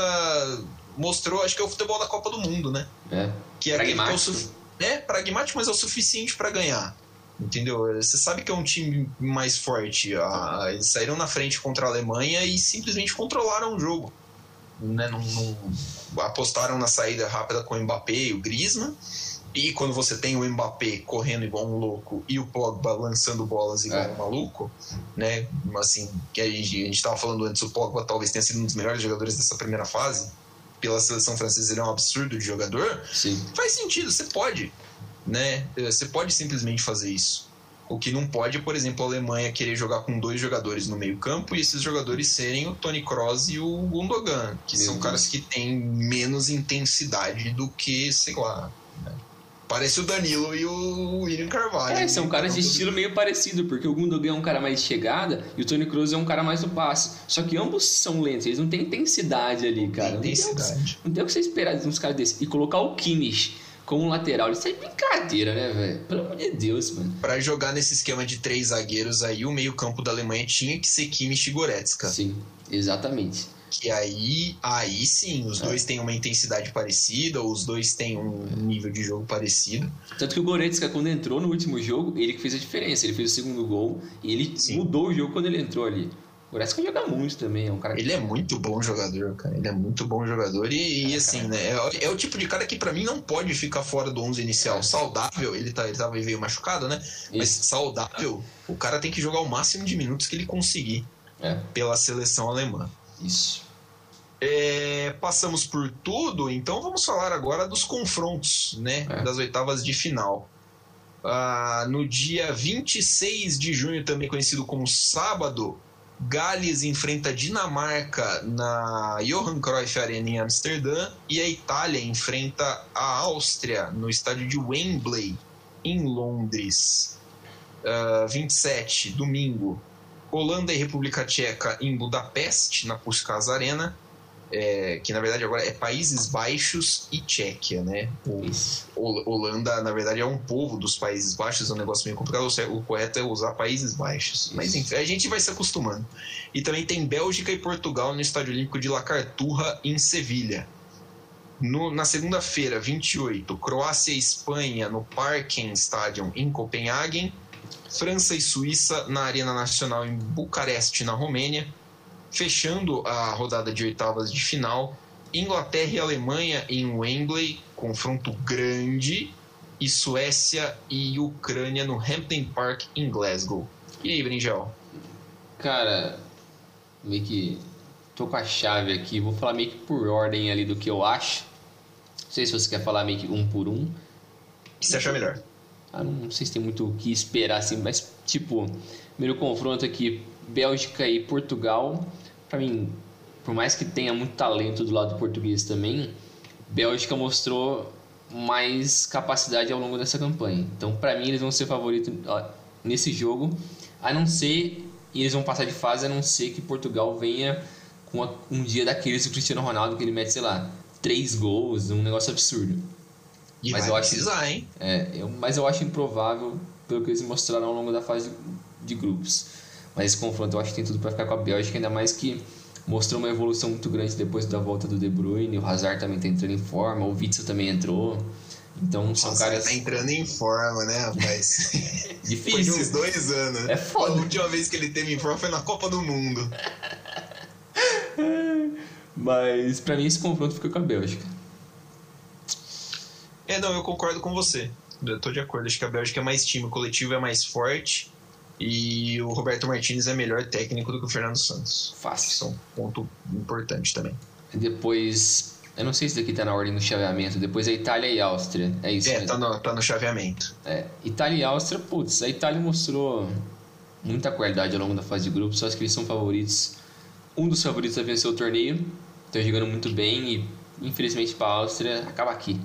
mostrou, acho que é o futebol da Copa do Mundo, né? É. Que é pragmático. É, pragmático, mas é o suficiente para ganhar. Entendeu? Você sabe que é um time mais forte. Ah, eles saíram na frente contra a Alemanha e simplesmente controlaram o jogo. Né? Não, não, apostaram na saída rápida com o Mbappé e o Griezmann e quando você tem o Mbappé correndo igual um louco e o Pogba lançando bolas igual é. um maluco, né? Assim, que a gente, a gente tava falando antes, o Pogba talvez tenha sido um dos melhores jogadores dessa primeira fase. Pela seleção francesa, ele é um absurdo de jogador. Sim. Faz sentido, você pode, né? Você pode simplesmente fazer isso. O que não pode, por exemplo, a Alemanha querer jogar com dois jogadores no meio-campo e esses jogadores serem o Tony Kroos e o Gundogan, que Meu são Deus. caras que têm menos intensidade do que, sei lá, né? Parece o Danilo e o William Carvalho. É, são caras de estilo meio parecido, porque o Gundogan é um cara mais de chegada e o Tony Cruz é um cara mais do passe. Só que ambos são lentos, eles não têm intensidade ali, cara. Não tem intensidade. Não tem o que você esperar de uns caras desses. E colocar o Kimmich como lateral, isso é brincadeira, né, velho? Pelo amor de Deus, mano. Pra jogar nesse esquema de três zagueiros aí, o meio-campo da Alemanha tinha que ser Kimmich e Goretzka. Sim, exatamente que aí, aí sim, os é. dois têm uma intensidade parecida, os dois têm um nível de jogo parecido. Tanto que o Goretzka, quando entrou no último jogo, ele que fez a diferença. Ele fez o segundo gol e ele sim. mudou o jogo quando ele entrou ali. O Goretzka joga muito também, é um cara Ele é muito bom jogador, cara. Ele é muito bom jogador e, e é, assim, cara. né? É, é, o tipo de cara que para mim não pode ficar fora do 11 inicial. É. Saudável, ele, tá, ele tava meio machucado, né? Isso. Mas saudável, o cara tem que jogar o máximo de minutos que ele conseguir é. pela seleção alemã. Isso. É, passamos por tudo, então vamos falar agora dos confrontos, né? É. Das oitavas de final. Ah, no dia 26 de junho, também conhecido como sábado, Gales enfrenta a Dinamarca na Johan Cruyff Arena em Amsterdã e a Itália enfrenta a Áustria no estádio de Wembley, em Londres. Uh, 27, domingo, Holanda e República Tcheca em Budapeste, na Puskás Arena é, que na verdade agora é Países Baixos e Tchequia, né? O, Holanda, na verdade, é um povo dos Países Baixos, é um negócio meio complicado. O correto é usar Países Baixos. Mas enfim, a gente vai se acostumando. E também tem Bélgica e Portugal no Estádio Olímpico de La Carturra, em Sevilha. No, na segunda-feira, 28, Croácia e Espanha no Parken Stadium em Copenhagen. França e Suíça na Arena Nacional em Bucareste, na Romênia Fechando a rodada de oitavas de final, Inglaterra e Alemanha em Wembley, confronto grande, e Suécia e Ucrânia no Hampden Park em Glasgow. E aí, Brinjal? Cara, meio que tô com a chave aqui, vou falar meio que por ordem ali do que eu acho. Não sei se você quer falar meio que um por um. O que você achar melhor? Ah, não sei se tem muito o que esperar assim, mas tipo, primeiro confronto aqui, Bélgica e Portugal para mim, por mais que tenha muito talento do lado português também, Bélgica mostrou mais capacidade ao longo dessa campanha. Então, para mim, eles vão ser favoritos nesse jogo, a não ser e eles vão passar de fase, a não ser que Portugal venha com um dia daqueles do Cristiano Ronaldo que ele mete, sei lá, três gols, um negócio absurdo. E mas eu acho, precisar, hein? É, eu, mas eu acho improvável pelo que eles mostraram ao longo da fase de grupos. Mas esse confronto eu acho que tem tudo para ficar com a Bélgica, ainda mais que mostrou uma evolução muito grande depois da volta do De Bruyne, o Hazard também tá entrando em forma, o Witzel também entrou. Então são Nossa, caras. tá entrando em forma, né, rapaz? [LAUGHS] [LAUGHS] Difícil. Foi uns dois anos. É foda. A última vez que ele teve em forma foi na Copa do Mundo. [LAUGHS] Mas pra mim esse confronto fica com a Bélgica. É, não, eu concordo com você. Eu tô de acordo. Acho que a Bélgica é mais time, o coletivo é mais forte. E o Roberto Martinez é melhor técnico do que o Fernando Santos. Fácil. Isso é um ponto importante também. Depois. Eu não sei se daqui tá na ordem do chaveamento. Depois é Itália e Áustria. É isso, É, né? tá no, tá no chaveamento. É, Itália e Áustria, putz, a Itália mostrou muita qualidade ao longo da fase de grupos, só acho que eles são favoritos. Um dos favoritos a vencer o torneio, estão jogando muito bem e infelizmente para a Áustria acaba aqui.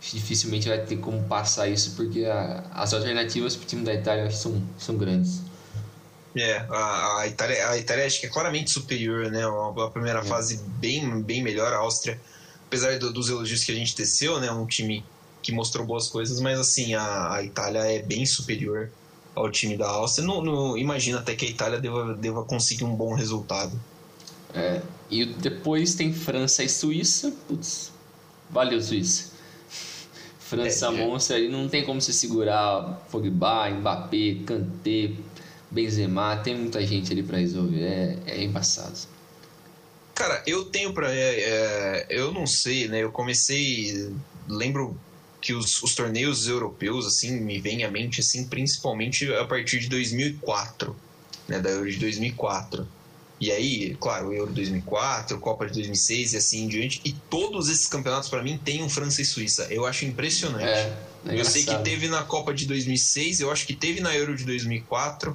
Dificilmente vai ter como passar isso porque a- as alternativas para o time da Itália são, são grandes. É, a, a, Itália, a Itália acho que é claramente superior, né? A, a primeira fase bem, bem melhor. A Áustria, apesar do- dos elogios que a gente teceu, né? Um time que mostrou boas coisas, mas assim, a, a Itália é bem superior ao time da Áustria. Não, não- imagina até que a Itália deva, deva conseguir um bom resultado. É, e depois tem França e Suíça, putz, valeu Suíça. França É, é. monstra ali, não tem como se segurar Pogba, Mbappé, Kanté, Benzema, tem muita gente ali para resolver, é, é embaçado. Cara, eu tenho pra. é, é, eu não sei, né? Eu comecei. Lembro que os, os torneios europeus, assim, me vêm à mente, assim, principalmente a partir de 2004, né? Da Euro de 2004. E aí, claro, o Euro 2004, Copa de 2006 e assim em diante. E todos esses campeonatos, pra mim, tem um França e Suíça. Eu acho impressionante. É, é eu sei que teve na Copa de 2006, eu acho que teve na Euro de 2004.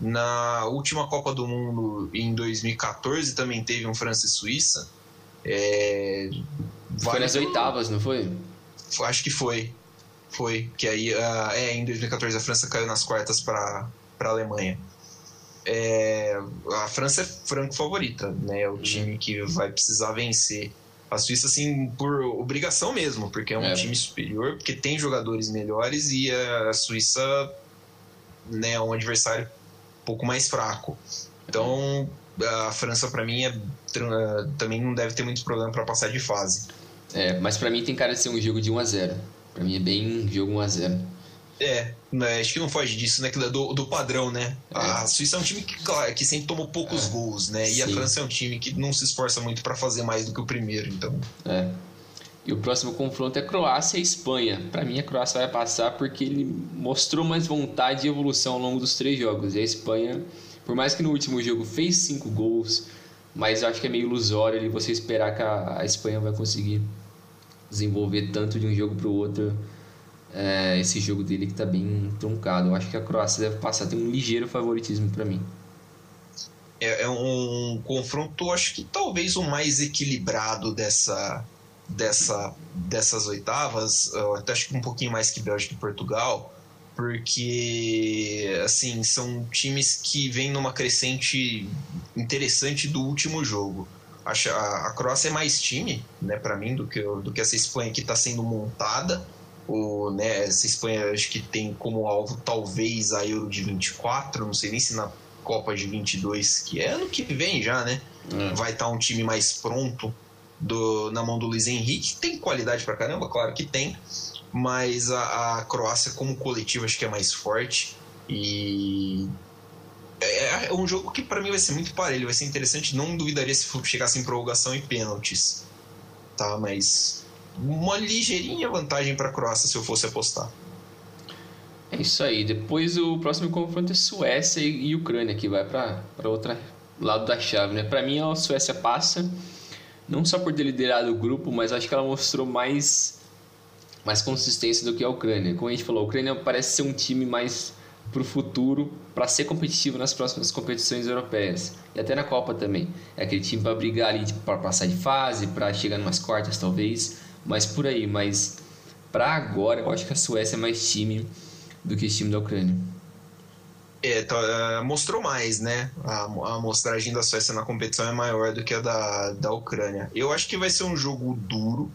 Na última Copa do Mundo, em 2014, também teve um França e Suíça. É, Foi nas oitavas, não foi? Acho que foi. Foi. Que aí, ah, é, em 2014 a França caiu nas quartas para a Alemanha. É, a França é franco favorita, né? É o time que vai precisar vencer. A Suíça, assim, por obrigação mesmo, porque é um É. time superior, porque tem jogadores melhores e a Suíça né, é um adversário um pouco mais fraco. Então, a França, para mim, é, também não deve ter muito problema para passar de fase. É, mas pra mim tem cara de ser um jogo de 1x0. Pra mim é bem jogo 1x0. É, né, acho que não foge disso, né? Do, do padrão, né? É. A Suíça é um time que, claro, que sempre tomou poucos É. gols, né? E a Sim. França é um time que não se esforça muito para fazer mais do que o primeiro, então. É. E o próximo confronto é Croácia e Espanha. Pra mim a Croácia vai passar porque ele mostrou mais vontade e evolução ao longo dos três jogos. E a Espanha, por mais que no último jogo fez cinco gols, mas eu acho que é meio ilusório ali você esperar que a, a Espanha vai conseguir desenvolver tanto de um jogo pro outro é, esse jogo dele que tá bem truncado. Eu acho que a Croácia deve passar, tem um ligeiro favoritismo pra mim. É, é um confronto, acho que talvez o mais equilibrado dessa, dessa, dessas oitavas. Eu até acho que um pouquinho mais que Bélgica e Portugal, porque assim são times que vêm numa crescente interessante do último jogo. A Croácia é mais time, né, para mim, do que, do que essa Espanha que está sendo montada. O, né, essa Espanha acho que tem como alvo talvez a Euro de 24, não sei nem se na Copa de 22, que é ano que vem já, né? Vai estar um time mais pronto do, na mão do Luiz Henrique. Tem qualidade pra caramba, claro que tem, mas a, a Croácia, como coletivo, acho que é mais forte. E é, é um jogo que para mim vai ser muito parelho, vai ser interessante. Não duvidaria se chegasse em prorrogação e pênaltis, tá? Mas uma ligeirinha vantagem para a Croácia se eu fosse apostar. É isso aí. Depois o próximo confronto é Suécia e, Ucrânia, que vai para outro lado da chave, né? Para mim a Suécia passa, não só por ter liderado o grupo, mas acho que ela mostrou mais mais consistência do que a Ucrânia. Como a gente falou, a Ucrânia parece ser um time mais para o futuro, para ser competitivo nas próximas competições europeias e até na Copa também. É aquele time para brigar ali para passar de fase, para chegar numas quartas talvez, mas por aí. Mas para agora eu acho que a Suécia é mais time do que time da Ucrânia. É, tá, mostrou mais, né? A, a amostragem da Suécia na competição é maior do que a da, da Ucrânia. Eu acho que vai ser um jogo duro,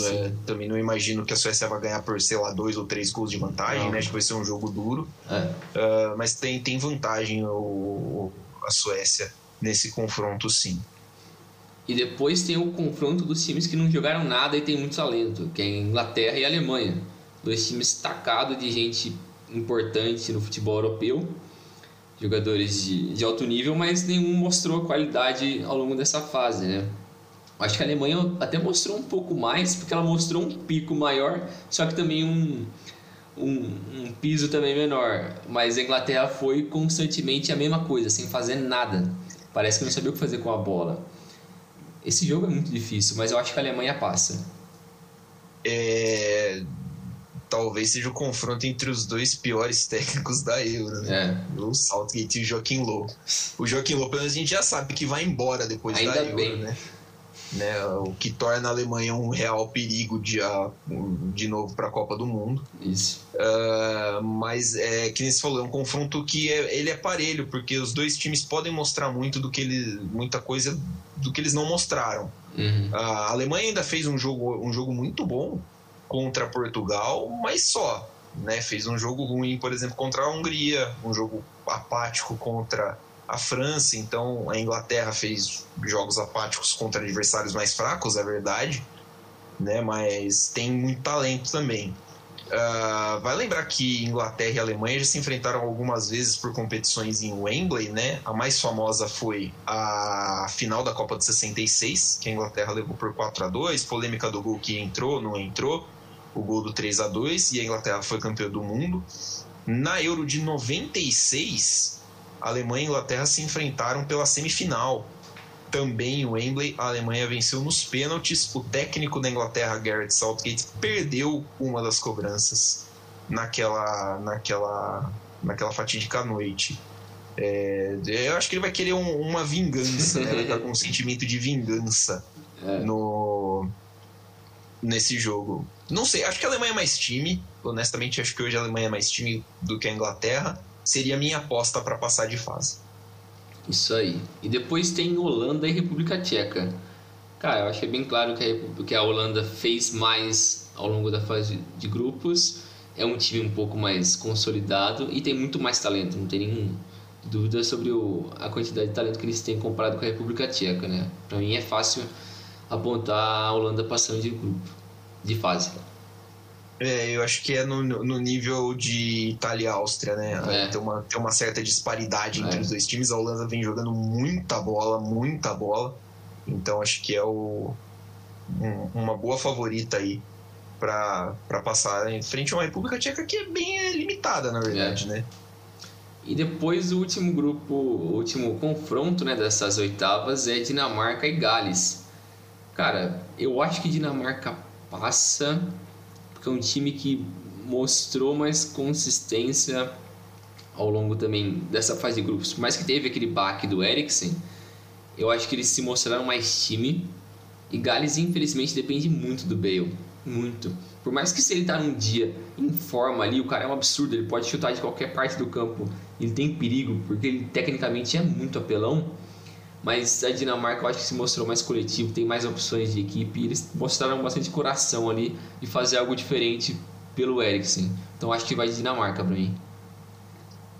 É, também não imagino que a Suécia vai ganhar por, sei lá, dois ou três gols de vantagem, não. né? Acho que vai ser um jogo duro. É. Uh, mas tem, tem vantagem o, a Suécia nesse confronto, sim. E depois tem o confronto dos times que não jogaram nada e tem muito talento, que é Inglaterra e Alemanha. Dois times destacados de gente importante no futebol europeu, jogadores de, de alto nível, mas nenhum mostrou a qualidade ao longo dessa fase, né? Acho que a Alemanha até mostrou um pouco mais, porque ela mostrou um pico maior, só que também um, um, um, piso também menor. Mas a Inglaterra foi constantemente a mesma coisa, sem fazer nada. Parece que não sabia o que fazer com a bola. Esse jogo é muito difícil, mas eu acho que a Alemanha passa. É... Talvez seja o confronto entre os dois piores [LAUGHS] técnicos da Euro, né? É. O Southgate e o Joaquim Low. O Joaquim Low, pelo menos a gente já sabe que vai embora depois Ainda da Euro, bem. né? Né, o que torna a Alemanha um real perigo de, de novo para a Copa do Mundo. Isso. Uh, mas é que nem você falou, é um confronto que é, ele é parelho, porque os dois times podem mostrar muito do que ele, muita coisa do que eles não mostraram. Uhum. A Alemanha ainda fez um jogo, um jogo muito bom contra Portugal, mas só. Né, fez um jogo ruim, por exemplo, contra a Hungria, um jogo apático contra a França, então a Inglaterra fez jogos apáticos contra adversários mais fracos, é verdade, né? Mas tem muito talento também. Uh, vai lembrar que Inglaterra e Alemanha já se enfrentaram algumas vezes por competições em Wembley, né? A mais famosa foi a final da Copa de 66, que a Inglaterra levou por 4 a 2 polêmica do gol que entrou, não entrou, o gol do 3 a 2 e a Inglaterra foi campeã do mundo. Na Euro de 96, a Alemanha e a Inglaterra se enfrentaram pela semifinal. Também o Wembley, a Alemanha venceu nos pênaltis. O técnico da Inglaterra, Gareth Southgate, perdeu uma das cobranças naquela, naquela, naquela fatídica noite. É, eu acho que ele vai querer um, uma vingança, né? Vai estar com um [LAUGHS] sentimento de vingança é. no, nesse jogo. Não sei, acho que a Alemanha é mais time. Honestamente, acho que hoje a Alemanha é mais time do que a Inglaterra seria minha aposta para passar de fase. Isso aí. E depois tem Holanda e República Tcheca. Cara, eu acho que é bem claro que a, que a Holanda fez mais ao longo da fase de grupos. É um time um pouco mais consolidado e tem muito mais talento, não tem nenhuma dúvida sobre o, a quantidade de talento que eles têm comparado com a República Tcheca, né? Para mim é fácil apontar a Holanda passando de grupo, de fase. É, eu acho que é no, no nível de Itália e Áustria, né? É. Tem, uma, tem uma certa disparidade entre é. os dois times. A Holanda vem jogando muita bola, muita bola. Então acho que é o, um, uma boa favorita aí para passar em frente a uma República Tcheca que é bem limitada, na verdade, é. né? E depois o último grupo, o último confronto né, dessas oitavas é Dinamarca e Gales. Cara, eu acho que Dinamarca passa porque é um time que mostrou mais consistência ao longo também dessa fase de grupos. Por mais que teve aquele baque do Eriksen, eu acho que eles se mostraram mais time. E Gales, infelizmente, depende muito do Bale. Muito. Por mais que se ele tá num dia em forma ali, o cara é um absurdo, ele pode chutar de qualquer parte do campo, ele tem perigo, porque ele tecnicamente é muito apelão mas a Dinamarca eu acho que se mostrou mais coletivo, tem mais opções de equipe e eles mostraram bastante coração ali de fazer algo diferente pelo Eriksen. Então acho que vai de Dinamarca para mim.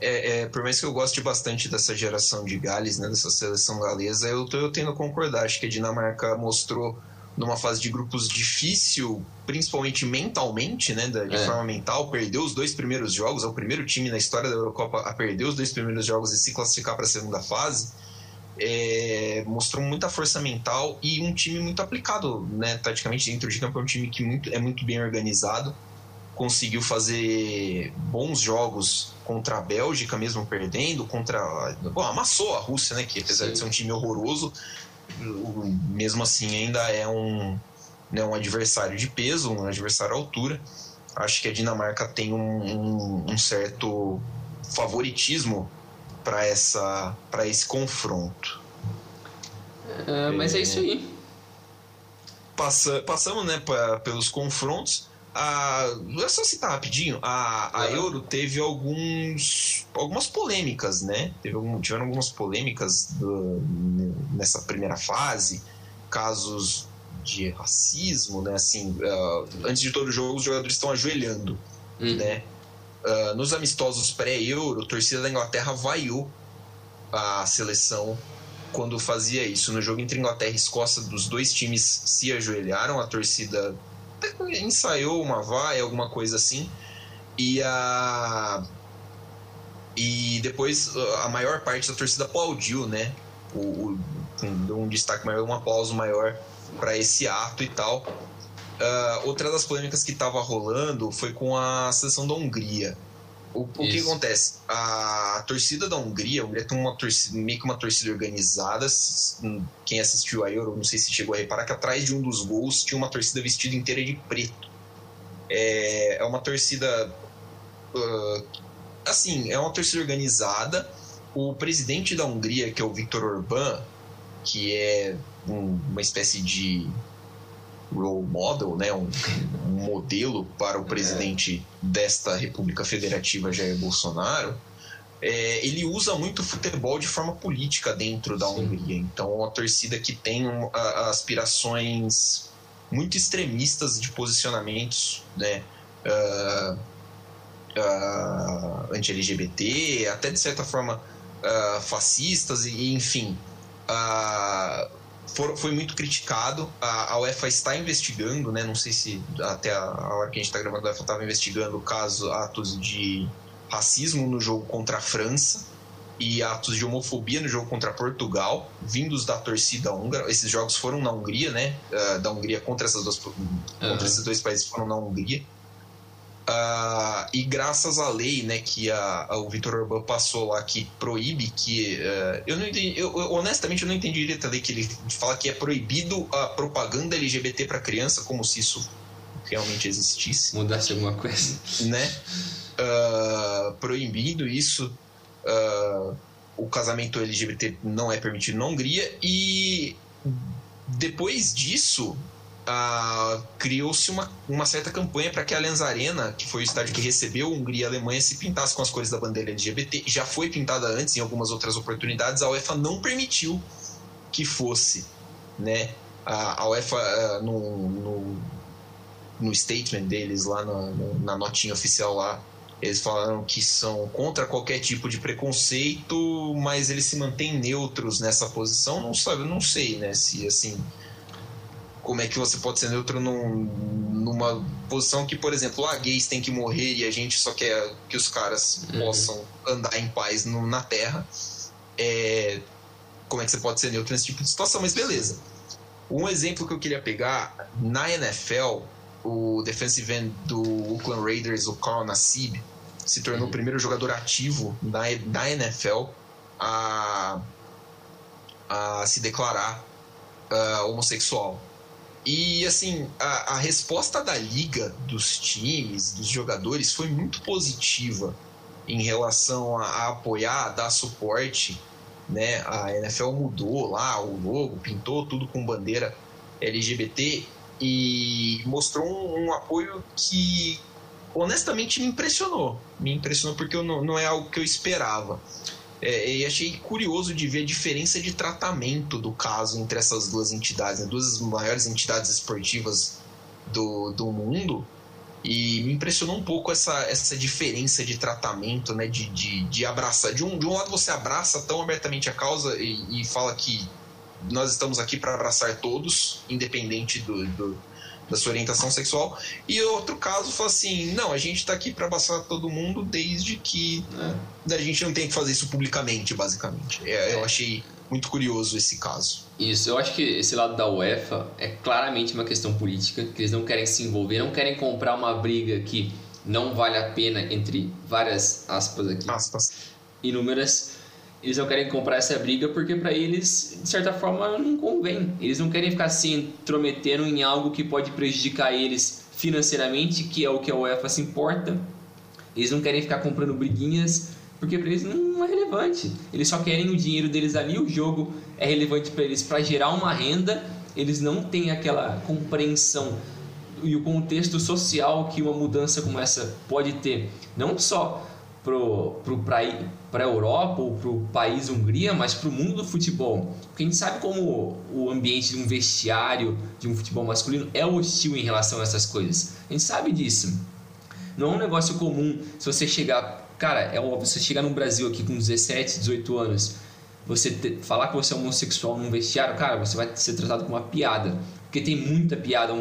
É, é, por mais que eu goste bastante dessa geração de Gales, né, dessa seleção galesa, eu, tô, eu tendo a concordar. Acho que a Dinamarca mostrou numa fase de grupos difícil, principalmente mentalmente, né, de é. forma mental, perdeu os dois primeiros jogos, é o primeiro time na história da Eurocopa a perder os dois primeiros jogos e se classificar para a segunda fase é, mostrou muita força mental e um time muito aplicado, né? Taticamente dentro de campo é um time que muito, é muito bem organizado, conseguiu fazer bons jogos contra a Bélgica, mesmo perdendo, contra. Bom, amassou a Rússia, né? Que apesar Sim. de ser um time horroroso, mesmo assim ainda é um, né, um adversário de peso, um adversário à altura. Acho que a Dinamarca tem um, um, um certo favoritismo para essa para esse confronto. É, mas é, isso aí. Passa, passamos né, pra, pelos confrontos. A, é só citar rapidinho, a, a Euro teve alguns, algumas polêmicas, né? Teve algum, tiveram algumas polêmicas do, nessa primeira fase, casos de racismo, né? Assim, uh, antes de todo jogo, os jogadores estão ajoelhando, uhum. né? Uh, nos amistosos pré-euro, a torcida da Inglaterra vaiou a seleção quando fazia isso. No jogo entre Inglaterra e Escócia, dos dois times se ajoelharam, a torcida ensaiou uma vaia, alguma coisa assim, e a e depois a maior parte da torcida aplaudiu, né? O, o deu um destaque maior, um aplauso maior para esse ato e tal. Uh, outra das polêmicas que estava rolando foi com a seleção da Hungria. O, o que acontece? A, torcida da Hungria, a Hungria tem uma torcida, meio que uma torcida organizada. Quem assistiu a Euro, não sei se chegou a reparar que atrás de um dos gols tinha uma torcida vestida inteira de preto. É, é uma torcida. Uh, assim, é uma torcida organizada. O presidente da Hungria, que é o Viktor Orbán, que é um, uma espécie de role model, né, um, um modelo para o presidente desta República Federativa Jair Bolsonaro, é, ele usa muito futebol de forma política dentro da Sim. Hungria. Então, é uma torcida que tem um, a, aspirações muito extremistas de posicionamentos, né, uh, uh, anti-LGBT, até de certa forma uh, fascistas, e enfim. Uh, for, foi muito criticado. A, a, UEFA está investigando, né? Não sei se até a, a hora que a gente está gravando, a UEFA estava investigando o caso, atos de racismo no jogo contra a França e atos de homofobia no jogo contra Portugal, vindos da torcida húngara. Esses jogos foram na Hungria, né? Uh, da Hungria contra, essas duas, uhum. contra esses dois países foram na Hungria. Uh, e graças à lei né, que a, a o Vitor Orbán passou lá que proíbe que. Uh, eu não entendi, eu, eu, honestamente eu não entendi direito a lei que ele fala que é proibido a propaganda LGBT para criança, como se isso realmente existisse. Mudasse alguma coisa. Né? Uh, proibindo isso. o casamento LGBT não é permitido na Hungria e depois disso Uh, criou-se uma, uma certa campanha para que a Allianz Arena, que foi o estádio que recebeu Hungria e Alemanha, se pintasse com as cores da bandeira LGBT. Já foi pintada antes em algumas outras oportunidades, a UEFA não permitiu que fosse. Né? A, a UEFA, uh, no, no, no, statement deles, lá na, na notinha oficial lá, eles falaram que são contra qualquer tipo de preconceito, mas eles se mantêm neutros nessa posição. Não sabe, não sei, né? Se assim como é que você pode ser neutro num, numa posição que, por exemplo, ah, gays têm que morrer e a gente só quer que os caras uhum. possam andar em paz no, na Terra. É, como é que você pode ser neutro nesse tipo de situação? Mas beleza. Um exemplo que eu queria pegar, na NFL, o defensive end do Oakland Raiders, o Carl Nassib, se tornou uhum. o primeiro jogador ativo na, na NFL a, a se declarar uh, homossexual. E assim, a, a, resposta da liga, dos times, dos jogadores foi muito positiva em relação a, a, apoiar, a dar suporte. Né? A NFL mudou lá o logo, pintou tudo com bandeira LGBT e mostrou um, um apoio que honestamente me impressionou. Me impressionou porque eu não, não é algo que eu esperava. É, e achei curioso de ver a diferença de tratamento do caso entre essas duas entidades, né? duas maiores entidades esportivas do, do mundo. E me impressionou um pouco essa, essa diferença de tratamento, né? De, de, de abraçar. De um, de um lado você abraça tão abertamente a causa e, e fala que nós estamos aqui para abraçar todos, independente do, do da sua orientação sexual. E outro caso foi assim: não, a gente está aqui para abraçar todo mundo desde que é. a gente não tem que fazer isso publicamente, basicamente. É, eu achei muito curioso esse caso. Isso, eu acho que esse lado da UEFA é claramente uma questão política, que eles não querem se envolver, não querem comprar uma briga que não vale a pena entre várias aspas aqui. Aspas. Inúmeras eles não querem comprar essa briga porque para eles, de certa forma, não convém. Eles não querem ficar se intrometendo em algo que pode prejudicar eles financeiramente, que é o que a UEFA se importa. Eles não querem ficar comprando briguinhas porque para eles não é relevante. Eles só querem o dinheiro deles ali, o jogo é relevante para eles para gerar uma renda. Eles não têm aquela compreensão e o contexto social que uma mudança como essa pode ter. Não só para a Europa ou para o país Hungria, mas para o mundo do futebol. Porque a gente sabe como o ambiente de um vestiário de um futebol masculino é hostil em relação a essas coisas. A gente sabe disso. Não é um negócio comum se você chegar. Cara, é óbvio, você chegar no Brasil aqui com 17, 18 anos, você ter, falar que você é homossexual num vestiário, cara, você vai ser tratado como uma piada. Porque tem muita piada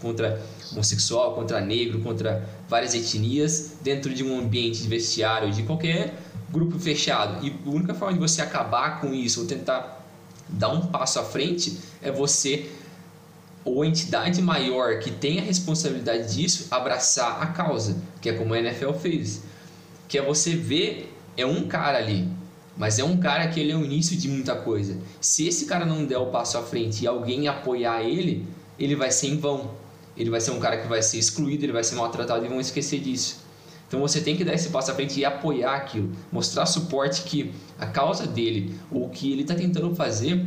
contra homossexual, contra negro, contra várias etnias dentro de um ambiente de vestiário, de qualquer grupo fechado. E a única forma de você acabar com isso, ou tentar dar um passo à frente, é você ou a entidade maior que tem a responsabilidade disso abraçar a causa, que é como a NFL fez. Que é você ver, é um cara ali, mas é um cara que ele é o início de muita coisa. Se esse cara não der o passo à frente e alguém apoiar ele, ele vai ser em vão ele vai ser um cara que vai ser excluído, ele vai ser maltratado e vão esquecer disso. Então você tem que dar esse passo à frente e apoiar aquilo, mostrar suporte que a causa dele, o que ele está tentando fazer,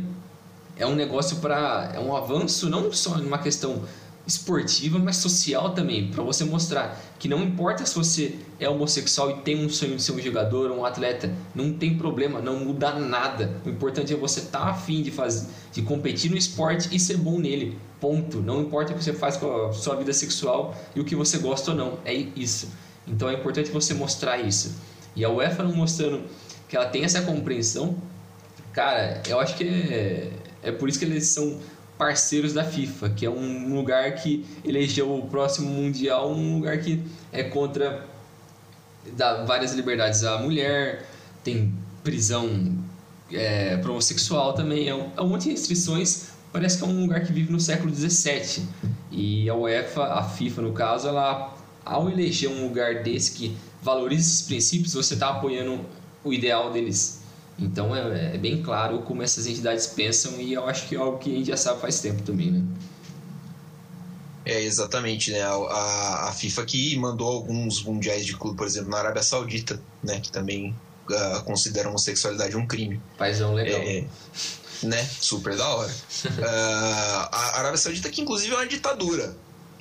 é um negócio para. é um avanço não só numa questão esportiva, mas social também, para você mostrar que não importa se você é homossexual e tem um sonho de ser um jogador, um atleta, não tem problema, não muda nada. O importante é você estar tá afim de fazer, de competir no esporte e ser bom nele. Ponto. Não importa o que você faz com a sua vida sexual e o que você gosta ou não. É isso. Então é importante você mostrar isso. E a UEFA não mostrando que ela tem essa compreensão, cara, eu acho que é, é por isso que eles são parceiros da FIFA, que é um lugar que elegeu o próximo mundial, um lugar que é contra dá várias liberdades à mulher, tem prisão é, para homossexual também, é um, é um monte de restrições. Parece que é um lugar que vive no século XVII. E a UEFA, a FIFA no caso, ela ao eleger um lugar desse que valoriza esses princípios, você está apoiando o ideal deles então é, é, bem claro como essas entidades pensam e eu acho que é algo que a gente já sabe faz tempo também, né? É, exatamente, né? A, a FIFA que mandou alguns mundiais de clube, por exemplo, na Arábia Saudita, né? Que também uh, considera a homossexualidade um crime. Paizão legal. É, né? Super da hora. uh, [LAUGHS] a Arábia Saudita que inclusive é uma ditadura,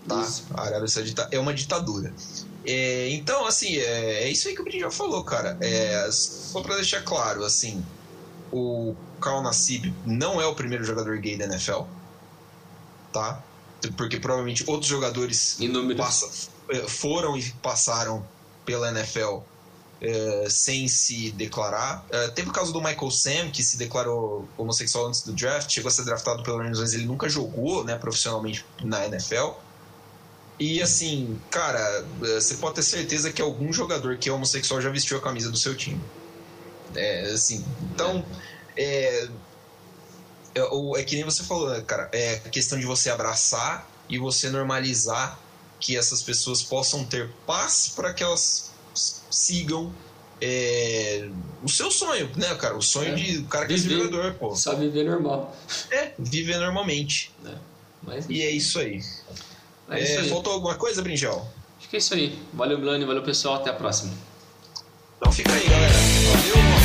tá? Isso. A Arábia Saudita é uma ditadura. É, então, assim, é, é, isso aí que o Brin já falou, cara. É, só pra deixar claro, assim, o Carl Nassib não é o primeiro jogador gay da NFL, tá? Porque provavelmente outros jogadores passa, é, foram e passaram pela NFL é, sem se declarar. É, teve o caso do Michael Sam, que se declarou homossexual antes do draft, chegou a ser draftado pelo Rams, mas ele nunca jogou né, profissionalmente na NFL. E assim, cara, eh, você pode ter certeza que algum jogador que é homossexual já vestiu a camisa do seu time. É, assim, então. É, é, é que nem você falou, né, cara? É questão de você abraçar e você normalizar que essas pessoas possam ter paz para que elas sigam é, o seu sonho, né, cara? O sonho é. de o cara que é jogador, pô. Só viver normal. É, viver normalmente. É. Mas... E é isso aí. É isso é, aí. Faltou alguma coisa, Brinjal? Acho que é isso aí. Valeu, Blane. Valeu, pessoal. Até a próxima. Então fica aí, galera. Valeu.